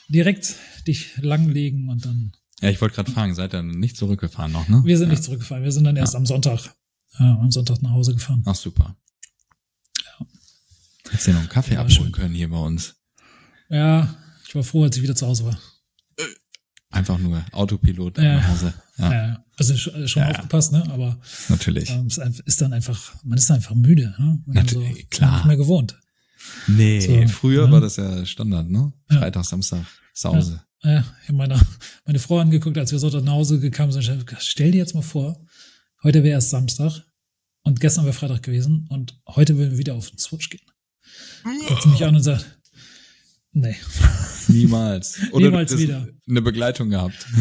direkt dich langlegen und dann. Ja, ich wollte gerade fragen, seid ihr nicht zurückgefahren noch, ne? Wir sind ja. nicht zurückgefahren, wir sind dann erst am Sonntag, äh, am Sonntag nach Hause gefahren. Ach, super. Hättest du noch einen Kaffee Ja, abholen schön. können hier bei uns. Ja, ich war froh, als ich wieder zu Hause war. Einfach nur Autopilot Ja. nach Hause. Ja, Ja, also sch- schon Ja, ja. aufgepasst, ne? Aber natürlich. ähm, es ist dann einfach, man ist dann einfach müde, ne? Natürlich, klar. Nicht mehr gewohnt. Nee, So, früher ja. war das ja Standard, ne? Ja. Freitag, Samstag, Sause. äh, ich habe meine, meine Frau angeguckt, als wir so nach Hause gekommen sind. Ich hab, stell dir jetzt mal vor, heute wäre erst Samstag und gestern wäre Freitag gewesen und heute würden wir wieder auf den Switch gehen. Guckt sie mich an und sagt, nee. Niemals. [laughs] Oder Niemals wieder. Eine Begleitung gehabt. [laughs]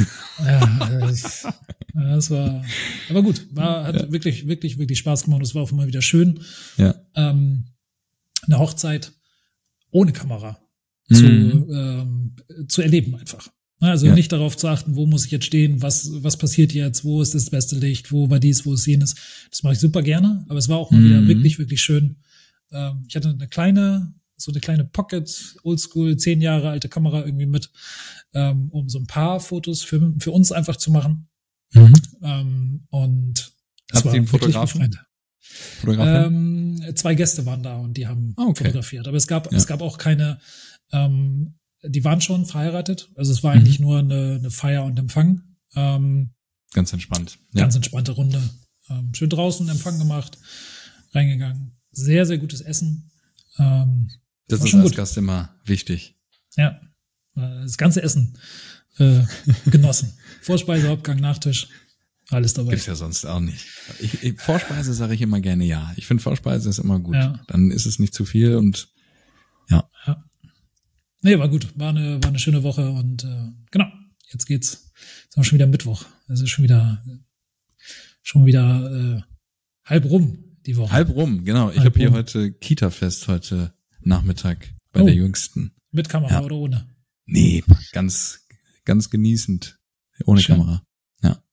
Ja, das, war, aber gut, war, hat ja. wirklich, wirklich, wirklich Spaß gemacht. Es war auch immer wieder schön. Ja. Ähm, eine Hochzeit ohne Kamera mhm. zu, ähm, zu erleben einfach. Also ja. nicht darauf zu achten, wo muss ich jetzt stehen, was, was passiert jetzt, wo ist das beste Licht, wo war dies, wo ist jenes. Das mache ich super gerne, aber es war auch mal mhm. wieder wirklich, wirklich schön. Ähm, ich hatte eine kleine, so eine kleine Pocket, oldschool, zehn Jahre alte Kamera irgendwie mit, ähm, um so ein paar Fotos für, für uns einfach zu machen. Mhm. Ähm, und das war Fotografen? Ähm, zwei Gäste waren da und die haben ah, okay. fotografiert. Aber es gab, ja. es gab auch keine, ähm, die waren schon verheiratet. Also es war eigentlich mhm. nur eine, eine Feier und Empfang. Ähm, ganz entspannt. Ja. Ganz entspannte Runde. Ähm, schön draußen Empfang gemacht, reingegangen. Sehr, sehr gutes Essen. Ähm, das ist als gut. Gast immer wichtig. Ja, äh, das ganze Essen äh, [laughs] genossen. Vorspeise, Hauptgang, Nachtisch. Alles dabei. Gibt's ja sonst auch nicht. Ich, ich, Vorspeise sage ich immer gerne ja. Ich finde Vorspeise ist immer gut. Ja. Dann ist es nicht zu viel und ja. ja. Nee, war gut. War eine, war eine schöne Woche und äh, genau, jetzt geht's. Jetzt haben wir schon wieder Mittwoch. Also schon wieder schon wieder äh, halb rum die Woche. Halb rum, genau. Ich habe hier heute Kita-Fest heute Nachmittag bei oh, der Jüngsten. Mit Kamera ja. oder ohne? Nee, ganz, ganz genießend. Ohne Schön. Kamera. Ja.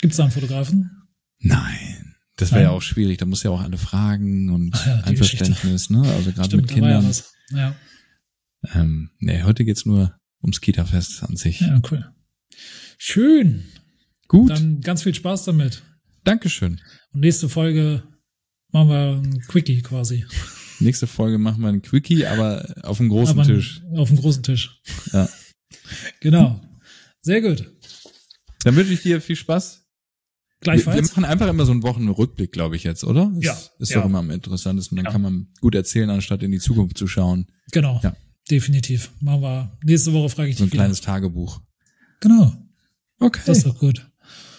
Gibt's da einen Fotografen? Nein. Das wäre ja auch schwierig. Da muss ja auch alle fragen und ja, Einverständnis, ne? Also gerade mit Kindern. Ja, ja. Ähm, nee, heute geht's nur ums Kita-Fest an sich. Ja, cool. Schön. Gut. Dann ganz viel Spaß damit. Dankeschön. Und nächste Folge machen wir ein Quickie quasi. Nächste Folge machen wir ein Quickie, aber auf dem großen aber Tisch. Auf dem großen Tisch. Ja. [laughs] genau. Sehr gut. Dann wünsche ich dir viel Spaß. Gleichfalls. Wir, wir machen einfach immer so einen Wochenrückblick, glaube ich jetzt, oder? Ja. Ist, ist ja. doch immer am interessantesten. Dann ja. kann man gut erzählen, anstatt in die Zukunft zu schauen. Genau. Ja. Definitiv. Machen wir. Nächste Woche frage ich dich. So ein wieder. kleines Tagebuch. Genau. Okay. Das ist doch gut.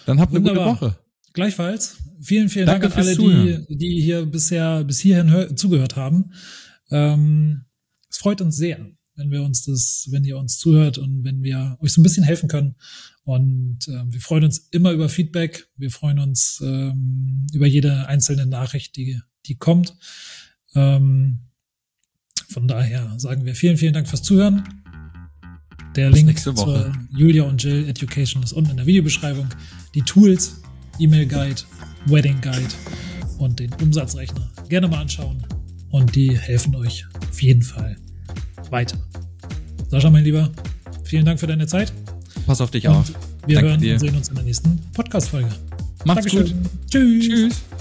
Dann habt eine gute Woche. Gleichfalls. Vielen, vielen Danke Dank an alle, die, die hier bisher bis hierhin zugehört haben. Ähm, es freut uns sehr, wenn wir uns das, wenn ihr uns zuhört und wenn wir euch so ein bisschen helfen können. Und äh, wir freuen uns immer über Feedback. Wir freuen uns ähm, über jede einzelne Nachricht, die, die kommt. Ähm, von daher sagen wir vielen, vielen Dank fürs Zuhören. Der Bis Link zur Julia und Jill Education ist unten in der Videobeschreibung. Die Tools, E-Mail Guide, Wedding Guide und den Umsatzrechner gerne mal anschauen. Und die helfen euch auf jeden Fall weiter. Sascha, mein Lieber, vielen Dank für deine Zeit. Pass auf dich und auf. Wir Danke hören dir. und sehen uns in der nächsten Podcast-Folge. Macht's Dankeschön. gut. Tschüss. Tschüss.